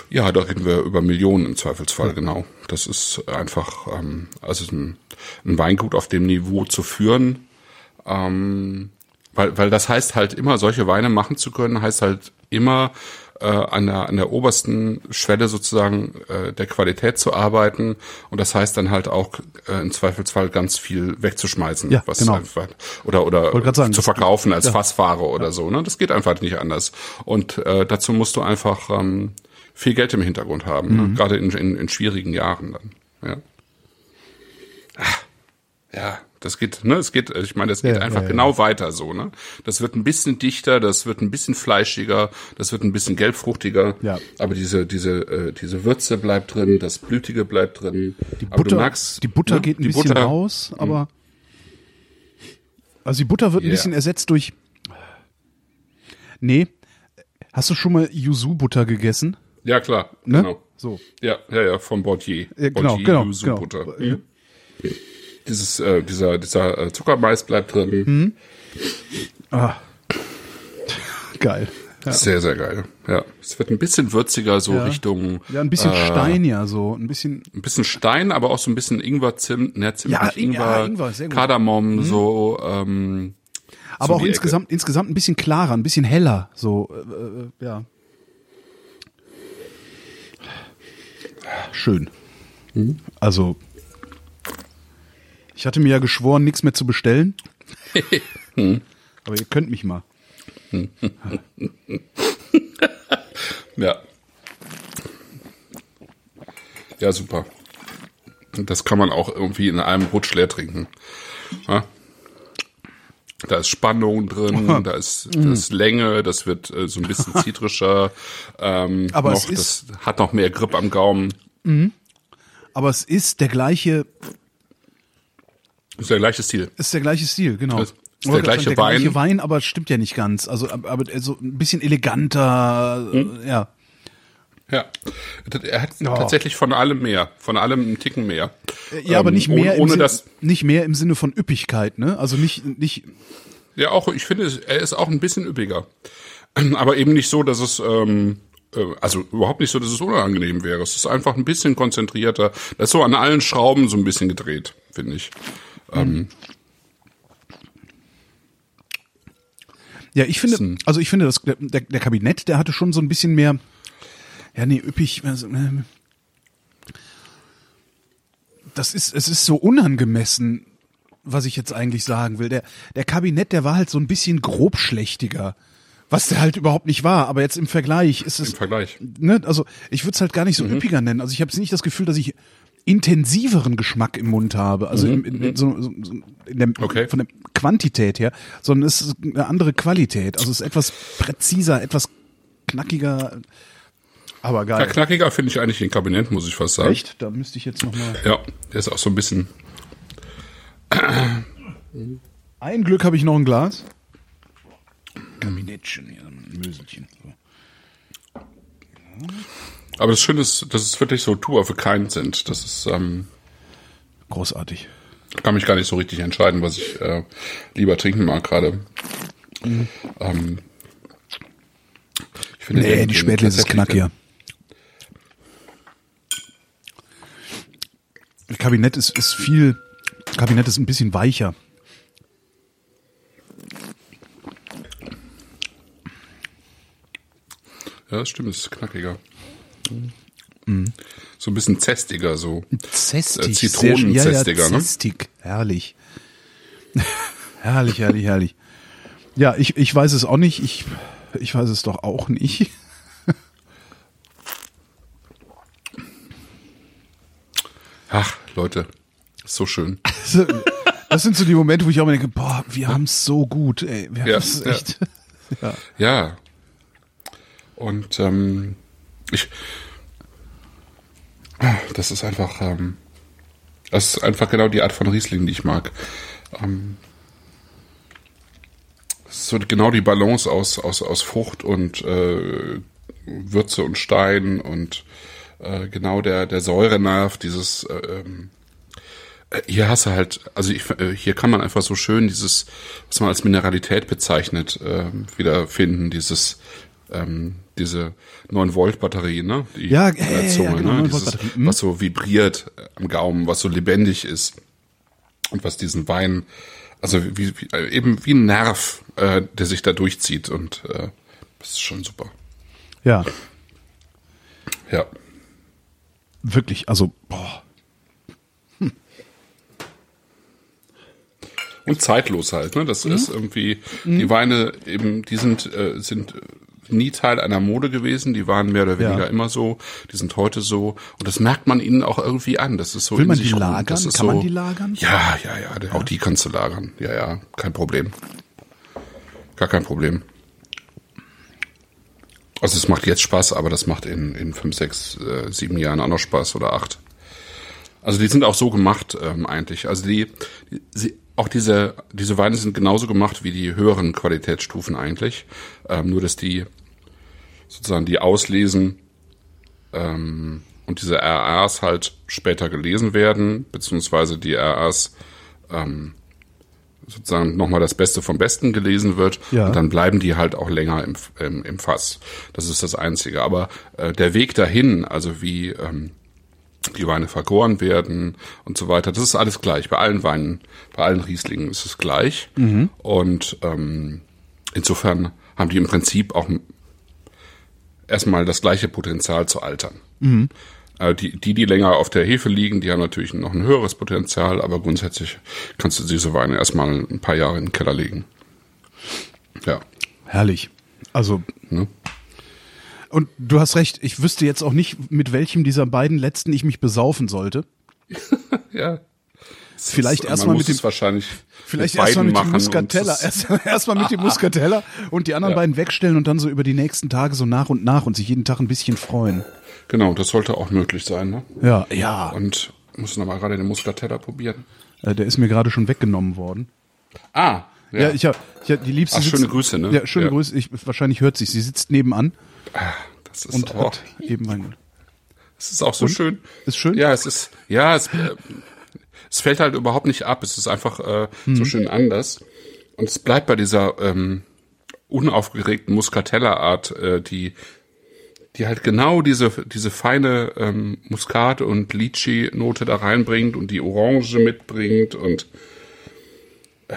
Speaker 3: ja, da reden wir über Millionen im Zweifelsfall, genau. Das ist einfach, ähm, also ein, ein Weingut auf dem Niveau zu führen, ähm, weil, weil das heißt halt immer, solche Weine machen zu können, heißt halt immer äh, an, der, an der obersten Schwelle sozusagen äh, der Qualität zu arbeiten und das heißt dann halt auch äh, im Zweifelsfall ganz viel wegzuschmeißen,
Speaker 2: Ja,
Speaker 3: was
Speaker 2: genau.
Speaker 3: einfach oder oder
Speaker 2: sagen,
Speaker 3: zu verkaufen als
Speaker 2: ja.
Speaker 3: Fassware oder so. Ne? Das geht einfach nicht anders. Und äh, dazu musst du einfach ähm, viel Geld im Hintergrund haben,
Speaker 2: Mhm.
Speaker 3: ne? gerade in, in, in schwierigen Jahren dann. Ja. Ah, ja, das geht, ne, es geht, ich meine, das geht
Speaker 2: Ja,
Speaker 3: einfach
Speaker 2: ja, ja.
Speaker 3: genau weiter so, ne? Das wird ein bisschen dichter, das wird ein bisschen fleischiger, das wird ein bisschen gelbfruchtiger,
Speaker 2: Ja.
Speaker 3: aber diese diese äh, diese Würze bleibt drin, das Blütige bleibt drin.
Speaker 2: Die
Speaker 3: aber
Speaker 2: Butter,
Speaker 3: du merkst,
Speaker 2: die Butter
Speaker 3: ne,
Speaker 2: geht ein
Speaker 3: die
Speaker 2: bisschen
Speaker 3: Butter-
Speaker 2: raus, aber also die Butter wird ein
Speaker 3: Ja.
Speaker 2: bisschen ersetzt durch Nee, hast du schon mal Yuzu-Butter gegessen?
Speaker 3: Ja, klar,
Speaker 2: Ne?
Speaker 3: genau.
Speaker 2: So.
Speaker 3: Ja, ja, ja, vom Bordier.
Speaker 2: Ja, genau,
Speaker 3: Bordier
Speaker 2: genau,
Speaker 3: Yuzu
Speaker 2: genau.
Speaker 3: Mhm. Dieses, äh, dieser, dieser äh, Zuckermais bleibt drin.
Speaker 2: Mhm. Geil. Ja.
Speaker 3: Sehr, sehr geil. Ja, es wird ein bisschen würziger, so
Speaker 2: Ja.
Speaker 3: Richtung.
Speaker 2: Ja, ein bisschen
Speaker 3: äh,
Speaker 2: Stein ja so, ein bisschen
Speaker 3: Ein bisschen Stein, aber auch so ein bisschen Ingwer, Zimt, ne, Zimt,
Speaker 2: Ja,
Speaker 3: Ingwer,
Speaker 2: Ingwer, sehr gut. Mhm.
Speaker 3: Kardamom, so, ähm,
Speaker 2: aber
Speaker 3: so
Speaker 2: auch
Speaker 3: die Ecke.
Speaker 2: insgesamt insgesamt ein bisschen klarer, ein bisschen heller, so äh, äh, ja. Schön.
Speaker 3: Mhm.
Speaker 2: Also Ich hatte mir ja geschworen, nichts mehr zu bestellen. <laughs> Aber ihr könnt mich mal. <laughs>
Speaker 3: Ja. Ja, super. Das kann man auch irgendwie in einem Rutsch leer trinken. Ja? Da ist Spannung drin, <laughs> da ist, da ist Länge, das wird äh, so ein bisschen zitrischer. Ähm,
Speaker 2: Aber
Speaker 3: noch,
Speaker 2: es ist-
Speaker 3: das hat noch mehr Grip am Gaumen.
Speaker 2: Aber es ist der gleiche,
Speaker 3: Ist der gleiche Stil.
Speaker 2: ist der gleiche Stil, genau.
Speaker 3: Ist- ist
Speaker 2: wollte
Speaker 3: der gleiche
Speaker 2: sagen, der gleiche
Speaker 3: Wein.
Speaker 2: Wein, aber stimmt ja nicht ganz. Also, aber so ein bisschen eleganter,
Speaker 3: Hm?
Speaker 2: ja.
Speaker 3: Ja. Er hat
Speaker 2: Oh.
Speaker 3: tatsächlich von allem mehr. Von allem einen Ticken mehr.
Speaker 2: Ja, aber
Speaker 3: Ähm,
Speaker 2: nicht mehr,
Speaker 3: Ohne,
Speaker 2: im
Speaker 3: ohne das.
Speaker 2: nicht mehr im Sinne von Üppigkeit, ne? Also nicht, nicht,
Speaker 3: Ja, auch, ich finde, er ist auch ein bisschen üppiger. Aber eben nicht so, dass es, ähm, äh, also überhaupt nicht so, dass es unangenehm wäre. Es ist einfach ein bisschen konzentrierter. Das ist so an allen Schrauben so ein bisschen gedreht, finde ich. Ähm,
Speaker 2: Ja, ich finde, also ich finde, das, der, der Kabinett, der hatte schon so ein bisschen mehr, ja, nee, üppig, also, ähm, das ist, es ist so unangemessen, was ich jetzt eigentlich sagen will. Der, der Kabinett, der war halt so ein bisschen grobschlächtiger, was der halt überhaupt nicht war. Aber jetzt im Vergleich ist es,
Speaker 3: Im Vergleich.
Speaker 2: ne, also ich würde es halt gar nicht so üppiger nennen. Also ich habe nicht das Gefühl, dass ich intensiveren Geschmack im Mund habe, also in, in, in, so, so, so in der,
Speaker 3: Okay.
Speaker 2: von der Quantität her, sondern es ist eine andere Qualität. Also es ist etwas präziser, etwas knackiger, aber
Speaker 3: Ja,
Speaker 2: geil.
Speaker 3: knackiger finde ich eigentlich den Kabinett, muss ich fast sagen.
Speaker 2: Echt? Da müsste ich jetzt noch mal.
Speaker 3: Ja, der ist auch so ein bisschen.
Speaker 2: Ein Glück habe ich noch ein Glas. Kabinettchen, hier, ein Möselchen. So.
Speaker 3: Aber das Schöne ist, dass es wirklich so two of a kind sind. Das ist, ähm,
Speaker 2: Großartig.
Speaker 3: kann mich gar nicht so richtig entscheiden, was ich äh, lieber trinken mag gerade. Ähm, ich finde
Speaker 2: Nee,
Speaker 3: den-
Speaker 2: die
Speaker 3: den
Speaker 2: Spätlese ist knackiger. Kabinett ist, ist viel, Kabinett ist ein bisschen weicher.
Speaker 3: Ja, das stimmt, es ist knackiger. So ein bisschen zästiger, so.
Speaker 2: Zestig.
Speaker 3: Äh, Zitronenzestiger,
Speaker 2: ja, ja,
Speaker 3: ne?
Speaker 2: zestig. Herrlich. <laughs> herrlich, herrlich, herrlich. Ja, ich, ich weiß es auch nicht. Ich, ich weiß es doch auch nicht. <laughs>
Speaker 3: Ach, Leute, so schön. <laughs>
Speaker 2: Das sind so die Momente, wo ich auch immer denke, boah, wir haben es so gut, ey. Wir
Speaker 3: Ja,
Speaker 2: haben es
Speaker 3: ja.
Speaker 2: echt. Ja.
Speaker 3: Ja. Und ähm, ich. Das ist einfach. Ähm, das ist einfach genau die Art von Riesling, die ich mag. Ähm, es ist so genau die Balance aus, aus, aus Frucht und äh, Würze und Stein und äh, genau der, der Säurenerv, dieses äh, ähm, äh, hier hast du halt, also ich, äh, hier kann man einfach so schön dieses, was man als Mineralität bezeichnet, ähm, wiederfinden, dieses, ähm, diese 9 Volt Batterie, ne? Die
Speaker 2: Ja,
Speaker 3: in der Zunge,
Speaker 2: ja, genau,
Speaker 3: ne?
Speaker 2: 9 Volt
Speaker 3: Dieses,
Speaker 2: mhm.
Speaker 3: was so vibriert äh, am Gaumen, was so lebendig ist und was diesen Wein, also wie, wie äh, eben wie ein Nerv, äh, der sich da durchzieht und äh, das ist schon super.
Speaker 2: ja,
Speaker 3: Ja.
Speaker 2: wirklich. Also, boah.
Speaker 3: Und zeitlos halt, ne? Das ist irgendwie, die Weine eben, die sind, äh, sind nie Teil einer Mode gewesen, die waren mehr oder weniger
Speaker 2: Ja.
Speaker 3: immer so, die sind heute so und das merkt man ihnen auch irgendwie an. Das ist so
Speaker 2: Will
Speaker 3: in
Speaker 2: man
Speaker 3: sich
Speaker 2: die
Speaker 3: rum.
Speaker 2: lagern? Kann
Speaker 3: so,
Speaker 2: man die lagern?
Speaker 3: Ja, ja, ja, auch die kannst du lagern. Ja, ja, kein Problem. Gar kein Problem. Also es macht jetzt Spaß, aber das macht in, in fünf, sechs, äh, sieben Jahren auch noch Spaß oder acht. Also die sind auch so gemacht ähm, eigentlich. Also die, die sie, auch diese diese Weine sind genauso gemacht wie die höheren Qualitätsstufen eigentlich, ähm, nur dass die sozusagen die auslesen ähm, und diese RAs halt später gelesen werden, beziehungsweise die RAs ähm, sozusagen nochmal das Beste vom Besten gelesen wird
Speaker 2: Ja.
Speaker 3: und dann bleiben die halt auch länger im, im, im Fass. Das ist das Einzige. Aber äh, der Weg dahin, also wie ähm, die Weine vergoren werden und so weiter. Das ist alles gleich. Bei allen Weinen, bei allen Rieslingen ist es gleich. Und ähm, insofern haben die im Prinzip auch erstmal das gleiche Potenzial zu altern. Äh, die, die, die länger auf der Hefe liegen, die haben natürlich noch ein höheres Potenzial, aber grundsätzlich kannst du diese Weine erstmal ein paar Jahre in den Keller legen. Ja.
Speaker 2: Herrlich. Also.
Speaker 3: Ne?
Speaker 2: Und du hast recht, ich wüsste jetzt auch nicht, mit welchem dieser beiden letzten ich mich besaufen sollte. <laughs>
Speaker 3: ja.
Speaker 2: Vielleicht erstmal mit dem
Speaker 3: wahrscheinlich
Speaker 2: vielleicht erstmal mit dem Muscatella, erstmal erst <laughs> mit dem <laughs> Muscatella und die anderen ja. beiden wegstellen und dann so über die nächsten Tage so nach und nach und sich jeden Tag ein bisschen freuen.
Speaker 3: Genau, das sollte auch möglich sein, ne?
Speaker 2: Ja, ja.
Speaker 3: Und muss noch mal gerade den Muscatella probieren.
Speaker 2: Äh, der ist mir gerade schon weggenommen worden.
Speaker 3: Ah,
Speaker 2: ja, ja ich habe ich hab, die liebste
Speaker 3: Ach, schöne Grüße, ne?
Speaker 2: Ja, schöne ja. Grüße. Ich, wahrscheinlich hört sich. Sie sitzt nebenan.
Speaker 3: Ah, das ist
Speaker 2: und
Speaker 3: auch,
Speaker 2: hat eben ein.
Speaker 3: Es ist auch so
Speaker 2: und?
Speaker 3: schön.
Speaker 2: Ist schön.
Speaker 3: Ja, es ist. Ja, es. Äh, es fällt halt überhaupt nicht ab. Es ist einfach äh, mhm. so schön anders. Und es bleibt bei dieser ähm, unaufgeregten Muscatella-Art, äh, die die halt genau diese diese feine ähm, Muskat und Litchi-Note da reinbringt und die Orange mitbringt und äh,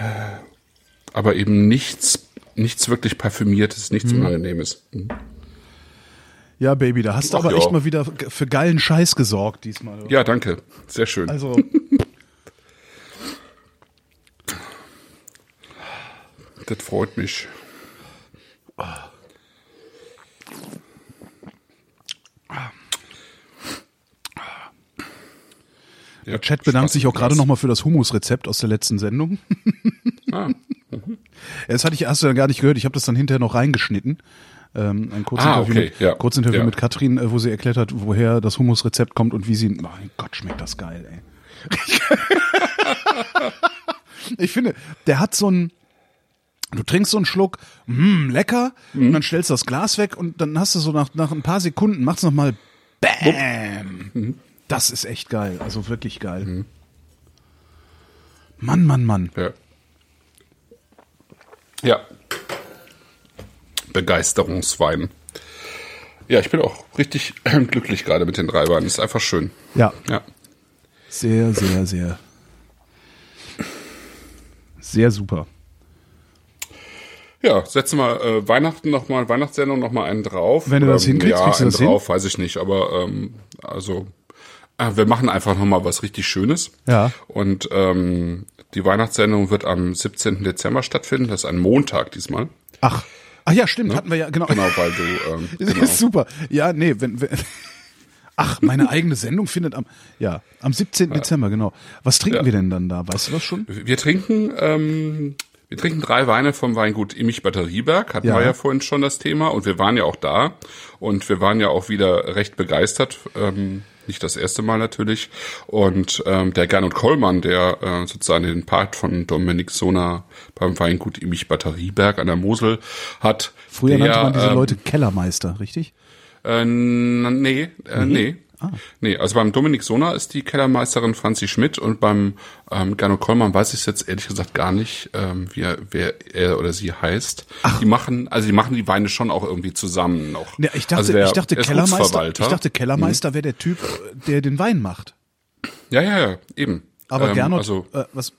Speaker 3: aber eben nichts nichts wirklich parfümiertes, nichts mhm. unangenehmes. Mhm.
Speaker 2: Ja, Baby, da hast du aber ja. echt mal wieder für geilen Scheiß gesorgt diesmal. Oder?
Speaker 3: Ja, danke. Sehr schön.
Speaker 2: Also <laughs>
Speaker 3: Das freut mich.
Speaker 2: Der Chat bedankt sich auch gerade nochmal für das Humusrezept aus der letzten Sendung. Ah. <laughs> Mhm. Das hatte ich erst gar nicht gehört. Ich habe das dann hinterher noch reingeschnitten. Ähm, ein Kurzinterview,
Speaker 3: ah, okay.
Speaker 2: mit,
Speaker 3: ja.
Speaker 2: Kurzinterview
Speaker 3: ja.
Speaker 2: mit Katrin, äh, wo sie erklärt hat, woher das Humusrezept kommt und wie sie. Mein Gott, schmeckt das geil, ey. <laughs> ich finde, der hat so ein, Du trinkst so einen Schluck, mh, lecker, mhm. und dann stellst du das Glas weg und dann hast du so nach, nach ein paar Sekunden, macht's nochmal BÄM. Mhm. Das ist echt geil, also wirklich geil. Mhm. Mann, Mann, Mann.
Speaker 3: Ja. Ja. Begeisterungswein. Ja, ich bin auch richtig <clears throat> glücklich gerade mit den drei Weinen. Ist einfach schön.
Speaker 2: Ja.
Speaker 3: Ja.
Speaker 2: Sehr, sehr, sehr. Sehr super.
Speaker 3: Ja, setzen wir äh, Weihnachten noch mal, Weihnachtssendung noch mal einen drauf.
Speaker 2: Wenn du das ähm, hinkriegst,
Speaker 3: ja,
Speaker 2: kriegst du
Speaker 3: einen
Speaker 2: das
Speaker 3: drauf, hin? weiß ich nicht, aber ähm, also äh, wir machen einfach noch mal was richtig Schönes.
Speaker 2: Ja.
Speaker 3: Und ähm, die Weihnachtssendung wird am 17. Dezember stattfinden. Das ist ein Montag diesmal.
Speaker 2: Ach. Ach ja, stimmt, ne? hatten wir ja, genau.
Speaker 3: Genau, weil du. Ähm, <laughs> genau.
Speaker 2: ist super. Ja, nee, wenn, wenn <laughs> Ach, meine eigene Sendung findet am, ja, am 17. Ja. Dezember, genau. Was trinken ja. wir denn dann da? Weißt du das schon?
Speaker 3: Wir trinken ähm, wir trinken drei Weine vom Weingut Immich Batterieberg, hatten
Speaker 2: Ja.
Speaker 3: wir ja vorhin schon das Thema und wir waren ja auch da und wir waren ja auch wieder recht begeistert, ähm, nicht das erste Mal natürlich. Und ähm, der Gernot Kollmann, der äh, sozusagen den Part von Dominik Sona beim Weingut Immich Batterieberg an der Mosel hat.
Speaker 2: Früher
Speaker 3: der,
Speaker 2: nannte man diese
Speaker 3: ähm,
Speaker 2: Leute Kellermeister, richtig?
Speaker 3: Äh, nee, äh, nee.
Speaker 2: Ah.
Speaker 3: Nee, also beim Dominik Sona ist die Kellermeisterin Franzi Schmidt und beim ähm, Gernot Kollmann weiß ich jetzt ehrlich gesagt gar nicht, ähm, wie er, wer er oder sie heißt. Die machen, also die machen die Weine schon auch irgendwie zusammen noch.
Speaker 2: Ja, ich dachte,
Speaker 3: also der,
Speaker 2: ich dachte
Speaker 3: er ist
Speaker 2: Kellermeister, ich dachte Kellermeister wäre der Typ, der den Wein macht.
Speaker 3: Ja, ja, ja, eben.
Speaker 2: Aber
Speaker 3: Ähm,
Speaker 2: Gernot,
Speaker 3: Also
Speaker 2: äh, was,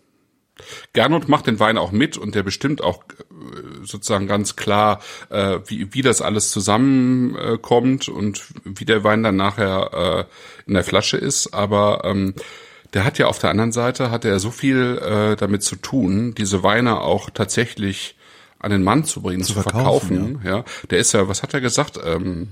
Speaker 3: Gernot macht den Wein auch mit und der bestimmt auch äh, sozusagen ganz klar, äh, wie, wie das alles zusammenkommt äh, und wie der Wein dann nachher äh, in der Flasche ist. Aber ähm, der hat ja auf der anderen Seite, hat er so viel äh, damit zu tun, diese Weine auch tatsächlich an den Mann zu bringen, zu,
Speaker 2: verkaufen,
Speaker 3: verkaufen. ja. der ist ja, was hat er gesagt? Ähm,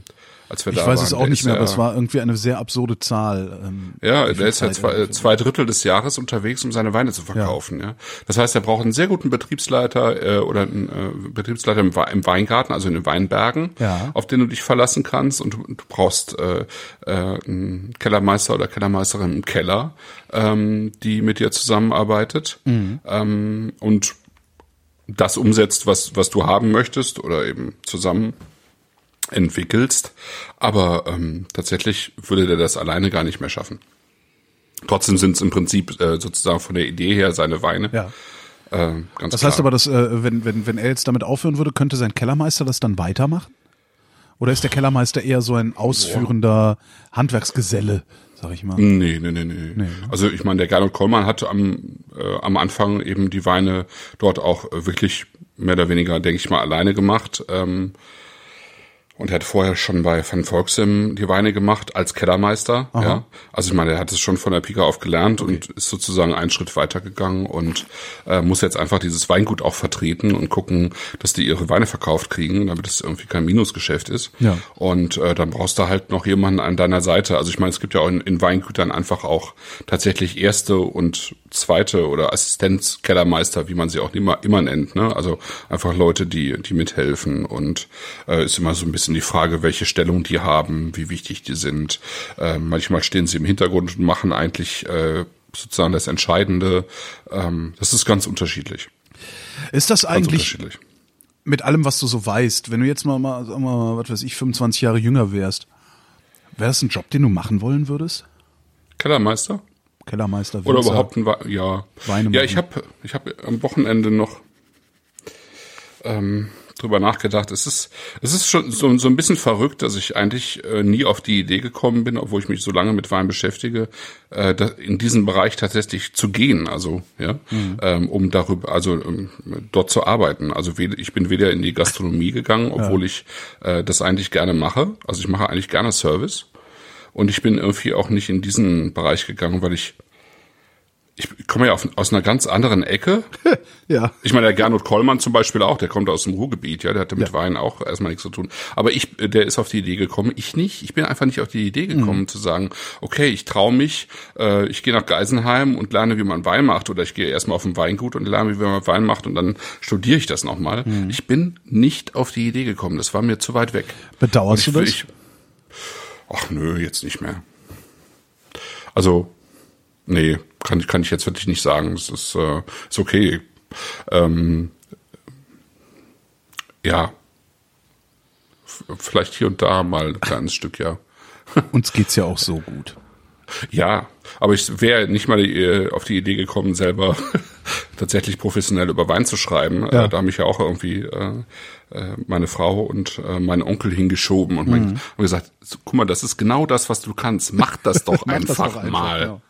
Speaker 3: als wir
Speaker 2: ich
Speaker 3: da
Speaker 2: weiß
Speaker 3: waren,
Speaker 2: es auch
Speaker 3: der
Speaker 2: nicht mehr,
Speaker 3: ja,
Speaker 2: aber es war irgendwie eine sehr absurde Zahl. Ähm,
Speaker 3: ja, der ist ja
Speaker 2: Zeit
Speaker 3: zwei,
Speaker 2: er dafür-
Speaker 3: zwei Drittel des Jahres unterwegs, um seine Weine zu verkaufen. Ja. Das heißt, er braucht einen sehr guten Betriebsleiter äh, oder einen äh, Betriebsleiter im, im Weingarten, also in den Weinbergen,
Speaker 2: Ja.
Speaker 3: auf den du dich verlassen kannst. Und du, du brauchst äh, äh, einen Kellermeister oder Kellermeisterin im Keller, ähm, die mit dir zusammenarbeitet
Speaker 2: Mhm.
Speaker 3: ähm, und das umsetzt, was, was du haben möchtest oder eben zusammen entwickelst. Aber ähm, tatsächlich würde der das alleine gar nicht mehr schaffen. Trotzdem sind es im Prinzip äh, sozusagen von der Idee her seine Weine.
Speaker 2: Ja.
Speaker 3: Äh, ganz
Speaker 2: Das
Speaker 3: klar.
Speaker 2: heißt aber, dass, äh, wenn, wenn, wenn er jetzt damit aufhören würde, könnte sein Kellermeister das dann weitermachen? Oder ist der Kellermeister eher so ein ausführender Handwerksgeselle, sag ich mal?
Speaker 3: Nee, nee, nee, nee. Also ich meine, der Gernot Kollmann hat am, äh, am Anfang eben die Weine dort auch äh, wirklich mehr oder weniger, denke ich mal, alleine gemacht. Ähm, Und er hat vorher schon bei Van Volksim die Weine gemacht als Kellermeister. Ja. Also ich meine, er hat es schon von der Pika auf gelernt okay. und ist sozusagen einen Schritt weitergegangen und äh, muss jetzt einfach dieses Weingut auch vertreten und gucken, dass die ihre Weine verkauft kriegen, damit es irgendwie kein Minusgeschäft ist.
Speaker 2: Ja.
Speaker 3: Und äh, dann brauchst du halt noch jemanden an deiner Seite. Also ich meine, es gibt ja auch in, in Weingütern einfach auch tatsächlich erste und zweite oder Assistenzkellermeister, wie man sie auch immer, immer nennt. Ne? Also einfach Leute, die, die mithelfen und äh, ist immer so ein bisschen bisschen die Frage, welche Stellung die haben, wie wichtig die sind. Äh, manchmal stehen sie im Hintergrund und machen eigentlich äh, sozusagen das Entscheidende. Ähm, das ist ganz unterschiedlich.
Speaker 2: Ist das eigentlich mit allem, was du so weißt, wenn du jetzt mal, mal, mal was weiß ich, 25 Jahre jünger wärst, wäre das ein Job, den du machen wollen würdest?
Speaker 3: Kellermeister?
Speaker 2: Kellermeister.
Speaker 3: Winzer, Oder überhaupt ein, We ja.
Speaker 2: Weine
Speaker 3: ja, ich habe ich hab am Wochenende noch ähm, drüber nachgedacht. Es ist, es ist schon so, so ein bisschen verrückt, dass ich eigentlich äh, nie auf die Idee gekommen bin, obwohl ich mich so lange mit Wein beschäftige, äh, in diesen Bereich tatsächlich zu gehen, also ja, mhm. ähm, um darüber, also ähm, dort zu arbeiten. Also ich bin weder in die Gastronomie gegangen, obwohl ja. ich äh, das eigentlich gerne mache. Also ich mache eigentlich gerne Service. Und ich bin irgendwie auch nicht in diesen Bereich gegangen, weil ich ich komme ja auf, aus einer ganz anderen Ecke. <laughs>
Speaker 2: ja.
Speaker 3: Ich meine, der Gernot Kollmann zum Beispiel auch, der kommt aus dem Ruhrgebiet, ja, der hatte mit ja. Wein auch erstmal nichts zu tun. Aber ich, der ist auf die Idee gekommen, ich nicht. Ich bin einfach nicht auf die Idee gekommen mhm. zu sagen, okay, ich traue mich, äh, ich gehe nach Geisenheim und lerne, wie man Wein macht, oder ich gehe erstmal auf ein Weingut und lerne, wie man Wein macht und dann studiere ich das nochmal. Mhm. Ich bin nicht auf die Idee gekommen. Das war mir zu weit weg.
Speaker 2: Bedauerst ich, du das? Ich,
Speaker 3: ach nö, jetzt nicht mehr. Also, nee, kann, kann ich jetzt wirklich nicht sagen. Es ist, äh, ist okay. Ähm, ja, vielleicht hier und da mal ein kleines Stück, ja. <laughs>
Speaker 2: Uns geht's ja auch so gut.
Speaker 3: Ja, aber ich wäre nicht mal äh, auf die Idee gekommen, selber <laughs> tatsächlich professionell über Wein zu schreiben. Äh, ja. da haben mich ja auch irgendwie äh, äh, meine Frau und äh, mein Onkel hingeschoben und mhm. gesagt, guck mal, das ist genau das, was du kannst. Mach das doch <laughs> einfach, das doch einfach mal.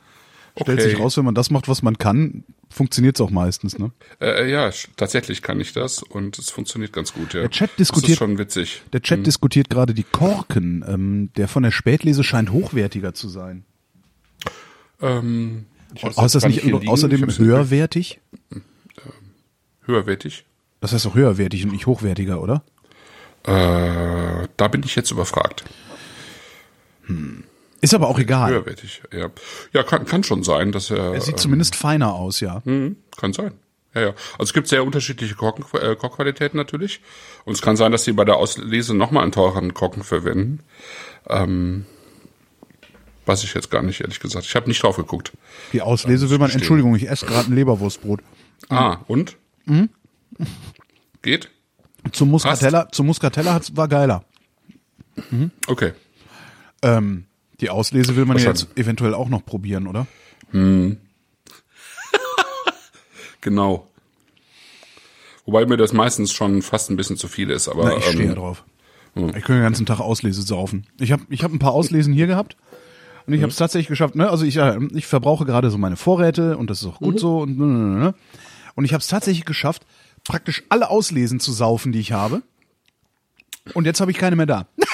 Speaker 3: Ja.
Speaker 2: Stellt okay. sich raus, wenn man das macht, was man kann, funktioniert es auch meistens, ne?
Speaker 3: Äh, ja, tatsächlich kann ich das und es funktioniert ganz gut, ja.
Speaker 2: Der Chat diskutiert, das ist
Speaker 3: schon witzig.
Speaker 2: Der Chat hm. diskutiert gerade die Korken. Ähm, der von der Spätlese scheint hochwertiger zu sein.
Speaker 3: Ähm,
Speaker 2: weiß, ist das nicht außerdem höherwertig?
Speaker 3: Höherwertig?
Speaker 2: Das heißt auch höherwertig und nicht hochwertiger, oder?
Speaker 3: Äh, da bin ich jetzt überfragt.
Speaker 2: Hm. Ist aber auch egal.
Speaker 3: Höherwertig, ja. Ja, kann, kann schon sein, dass er.
Speaker 2: Er sieht ähm, zumindest feiner aus, ja.
Speaker 3: Mh, kann sein. Ja, ja. Also es gibt sehr unterschiedliche Korken, äh, Korkqualitäten natürlich. Und es kann sein, dass sie bei der Auslese nochmal einen teureren Korken verwenden. Ähm, weiß ich jetzt gar nicht, ehrlich gesagt. Ich habe nicht drauf geguckt.
Speaker 2: Die Auslese will man, verstehen. Entschuldigung, ich esse gerade ein Leberwurstbrot.
Speaker 3: Ah, und?
Speaker 2: Mhm.
Speaker 3: Geht?
Speaker 2: Zum Muscatella, zum Muscatella war geiler.
Speaker 3: Mhm. Okay.
Speaker 2: Ähm, die Auslese will man ja jetzt eventuell auch noch probieren, oder?
Speaker 3: Hm. <laughs> genau. Wobei mir das meistens schon fast ein bisschen zu viel ist, aber.
Speaker 2: Na, ich stehe ähm, ja drauf. Hm. Ich könnte den ganzen Tag Auslese saufen. Ich habe ich hab ein paar Auslesen hier gehabt und ich hm. habe es tatsächlich geschafft. Ne? Also ich, ich verbrauche gerade so meine Vorräte und das ist auch gut mhm. so und ne, ne, ne, und ich habe es tatsächlich geschafft, praktisch alle Auslesen zu saufen, die ich habe. Und jetzt habe ich keine mehr da. <laughs>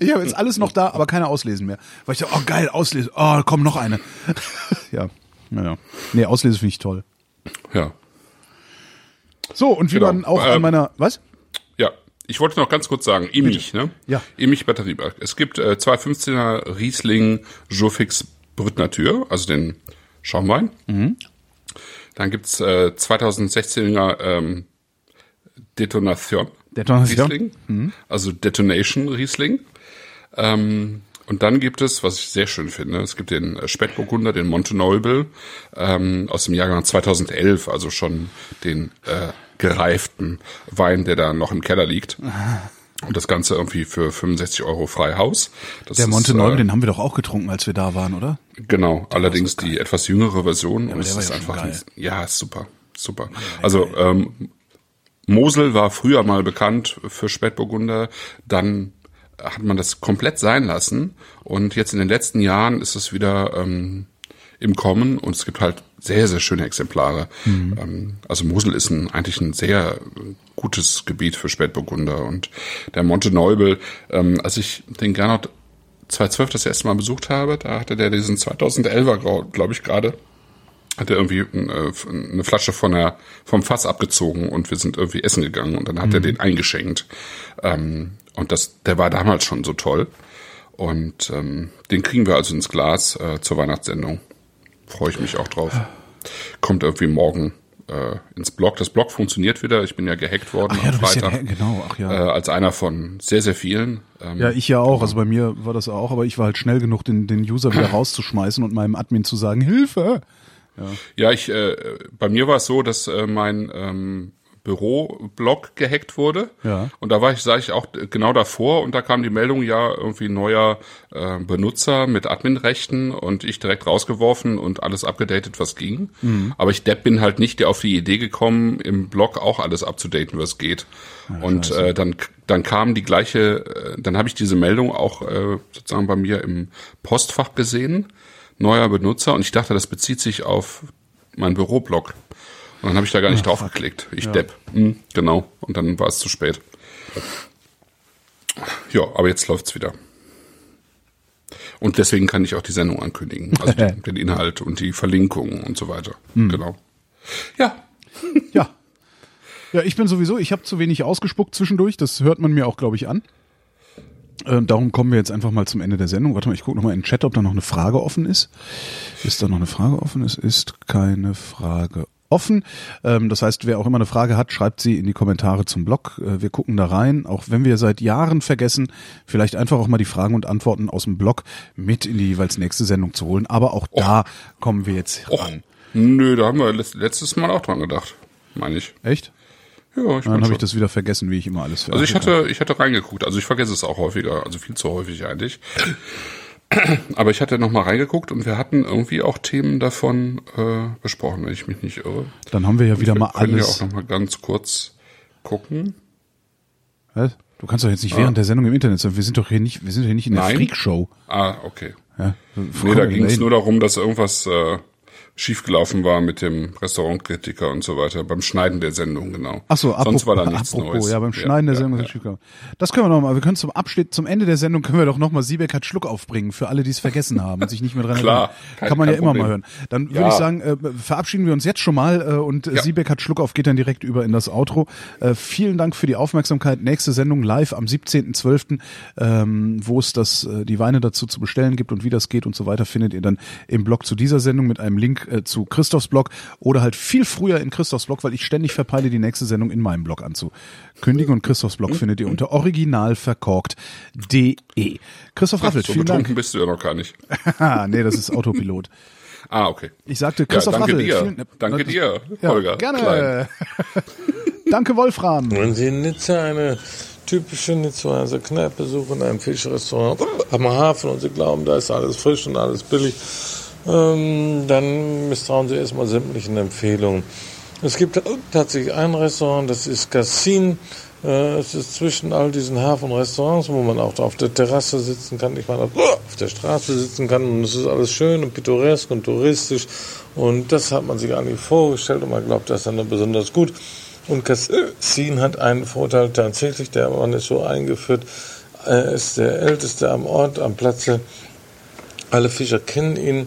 Speaker 2: Ich habe jetzt alles noch da, aber keine Auslesen mehr. Weil ich dachte, oh geil, Auslesen. Oh, komm, noch eine. <laughs> ja, naja. Nee, Auslese finde ich toll.
Speaker 3: Ja.
Speaker 2: So, und wie genau. man auch ähm, an meiner, was?
Speaker 3: Ja, ich wollte noch ganz kurz sagen, Emich, ne?
Speaker 2: Ja.
Speaker 3: Emich Batterieberg. Es gibt äh, 215er Riesling Jofix Brut Natur, also den Schaumwein.
Speaker 2: Mhm.
Speaker 3: Dann gibt's äh, 2016er ähm, Detonation.
Speaker 2: Detonation.
Speaker 3: Riesling, mhm. also Detonation Riesling. Ähm, und dann gibt es, was ich sehr schön finde, es gibt den äh, Spätburgunder, den Montenolbel ähm, aus dem Jahrgang 2011, also schon den äh, gereiften Wein, der da noch im Keller liegt. Und das Ganze irgendwie für 65 Euro frei Haus. Das
Speaker 2: der Montenolbel, äh, den haben wir doch auch getrunken, als wir da waren, oder?
Speaker 3: Genau, der allerdings die etwas jüngere Version.
Speaker 2: Ja, und es ist ja einfach, ein,
Speaker 3: ja, super, super. Also ähm, Mosel war früher mal bekannt für Spätburgunder, dann hat man das komplett sein lassen und jetzt in den letzten Jahren ist es wieder ähm, im Kommen und es gibt halt sehr, sehr schöne Exemplare. Mhm. Ähm, also Mosel ist ein, eigentlich ein sehr gutes Gebiet für Spätburgunder und der Monte Neubel, ähm, als ich den Gernot 2012 das erste Mal besucht habe, da hatte der diesen 2011er, glaube ich, gerade hat er irgendwie äh, eine Flasche von der, vom Fass abgezogen und wir sind irgendwie essen gegangen und dann hat mhm. er den eingeschenkt. Ähm, und das, der war damals schon so toll. Und ähm, den kriegen wir also ins Glas äh, zur Weihnachtssendung. Freue ich mich auch drauf. Kommt irgendwie morgen äh, ins Blog. Das Blog funktioniert wieder. Ich bin ja gehackt worden
Speaker 2: ach ja, am Freitag. Ja, genau, ach ja.
Speaker 3: Äh, als einer von sehr, sehr vielen.
Speaker 2: Ähm, ja, ich ja auch. Also bei mir war das auch, aber ich war halt schnell genug, den, den User wieder <clears throat> rauszuschmeißen und meinem Admin zu sagen, Hilfe!
Speaker 3: Ja, ja ich, äh, bei mir war es so, dass äh, mein ähm, Büroblog gehackt wurde. Ja. Und da war ich, sage ich auch genau davor und da kam die Meldung, ja, irgendwie neuer äh, Benutzer mit Adminrechten und ich direkt rausgeworfen und alles abgedatet, was ging. Mhm. Aber ich Depp bin halt nicht auf die Idee gekommen, im Blog auch alles abzudaten, was geht. Ja, und äh, dann, dann kam die gleiche, äh, dann habe ich diese Meldung auch äh, sozusagen bei mir im Postfach gesehen neuer Benutzer und ich dachte, das bezieht sich auf meinen Büroblog. Und dann habe ich da gar nicht ja, drauf geklickt. Ich ja. depp. Mhm, genau. Und dann war es zu spät. Ja, aber jetzt läuft's wieder. Und deswegen kann ich auch die Sendung ankündigen. Also <laughs> den Inhalt und die Verlinkungen und so weiter. Mhm. Genau. Ja. <laughs>
Speaker 2: Ja. Ja, ich bin sowieso, ich habe zu wenig ausgespuckt zwischendurch. Das hört man mir auch, glaube ich, an. Ähm, darum kommen wir jetzt einfach mal zum Ende der Sendung. Warte mal, ich gucke nochmal in den Chat, ob da noch eine Frage offen ist. Ist da noch eine Frage offen? Es ist keine Frage offen. Ähm, das heißt, wer auch immer eine Frage hat, schreibt sie in die Kommentare zum Blog. Äh, wir gucken da rein. Auch wenn wir seit Jahren vergessen, vielleicht einfach auch mal die Fragen und Antworten aus dem Blog mit in die jeweils nächste Sendung zu holen. Aber auch da kommen wir jetzt ran.
Speaker 3: Nö, da haben wir letztes Mal auch dran gedacht, meine ich.
Speaker 2: Echt?
Speaker 3: Ja,
Speaker 2: ich Dann habe ich das wieder vergessen, wie ich immer alles
Speaker 3: Also ich hatte, ich hatte reingeguckt. Also ich vergesse es auch häufiger, also viel zu häufig eigentlich. <clears throat> Aber ich hatte noch mal reingeguckt und wir hatten irgendwie auch Themen davon äh, besprochen, wenn ich mich nicht irre.
Speaker 2: Dann haben wir ja wieder wir mal alles. Können
Speaker 3: wir auch noch mal ganz kurz gucken.
Speaker 2: Was? Du kannst doch jetzt nicht ah. während der Sendung im Internet sein. Wir sind doch hier nicht, wir sind hier nicht in der Freakshow.
Speaker 3: Ah, okay. Ja, nee, da ging es nur darum, dass irgendwas äh, schiefgelaufen war mit dem Restaurantkritiker und so weiter, beim Schneiden der Sendung, genau.
Speaker 2: Ach so,
Speaker 3: apropos, Sonst war da nichts apropos, Neues.
Speaker 2: Ja, beim Schneiden ja, der Sendung ja, es schiefgelaufen. Das können wir noch mal, wir können zum Abschnitt, zum Ende der Sendung können wir doch noch mal Siebeck hat Schluck aufbringen, für alle, die es vergessen haben und sich nicht mehr dran
Speaker 3: Klar,
Speaker 2: erinnern. Kann man ja Problem. immer mal hören. Dann würde ich sagen, äh, verabschieden wir uns jetzt schon mal äh, und ja. Siebeck hat Schluck auf geht dann direkt über in das Outro. Äh, vielen Dank für die Aufmerksamkeit. Nächste Sendung live am 17.12., ähm, wo es das, äh, die Weine dazu zu bestellen gibt und wie das geht und so weiter, findet ihr dann im Blog zu dieser Sendung mit einem Link äh, zu Christoph Christophs Blog oder halt viel früher in Christophs Blog, weil ich ständig verpeile, die nächste Sendung in meinem Blog anzukündigen. Und Christophs Blog findet ihr unter originalverkorkt.de. Christoph Raffelt,
Speaker 3: so
Speaker 2: vielen Dank.
Speaker 3: bist du ja noch gar nicht. <laughs>
Speaker 2: nee, das ist Autopilot. <laughs>
Speaker 3: ah, okay.
Speaker 2: Ich sagte Christoph
Speaker 3: ja, danke
Speaker 2: Raffelt.
Speaker 3: Dir. Vielen, danke dir, Holger. Ja,
Speaker 2: gerne. <laughs> danke, Wolfram.
Speaker 1: Wenn Sie in Nizza eine typische Nizzaer Kneipe suchen, ein Fischrestaurant am Hafen und Sie glauben, da ist alles frisch und alles billig, ähm, dann misstrauen Sie erstmal sämtlichen Empfehlungen. Es gibt tatsächlich ein Restaurant, das ist Cassin. Äh, es ist zwischen all diesen Hafenrestaurants, wo man auch auf der Terrasse sitzen kann, ich meine, auf der Straße sitzen kann und es ist alles schön und pittoresk und touristisch und das hat man sich nicht vorgestellt und man glaubt, das ist dann besonders gut. Und Cassin hat einen Vorteil tatsächlich, der man ist so eingeführt, er ist der älteste am Ort, am Platze. Alle Fischer kennen ihn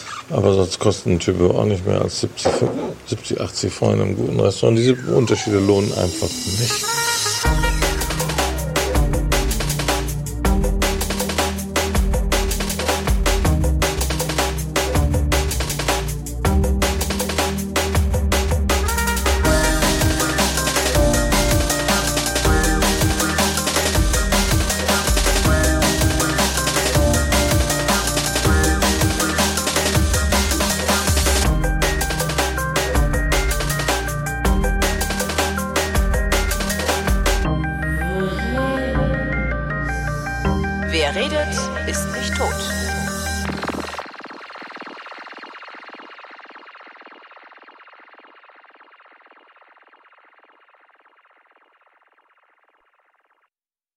Speaker 1: Aber sonst kosten ein Typ auch nicht mehr als 70, 70 80 Freunde im guten Restaurant. Diese Unterschiede lohnen einfach nicht.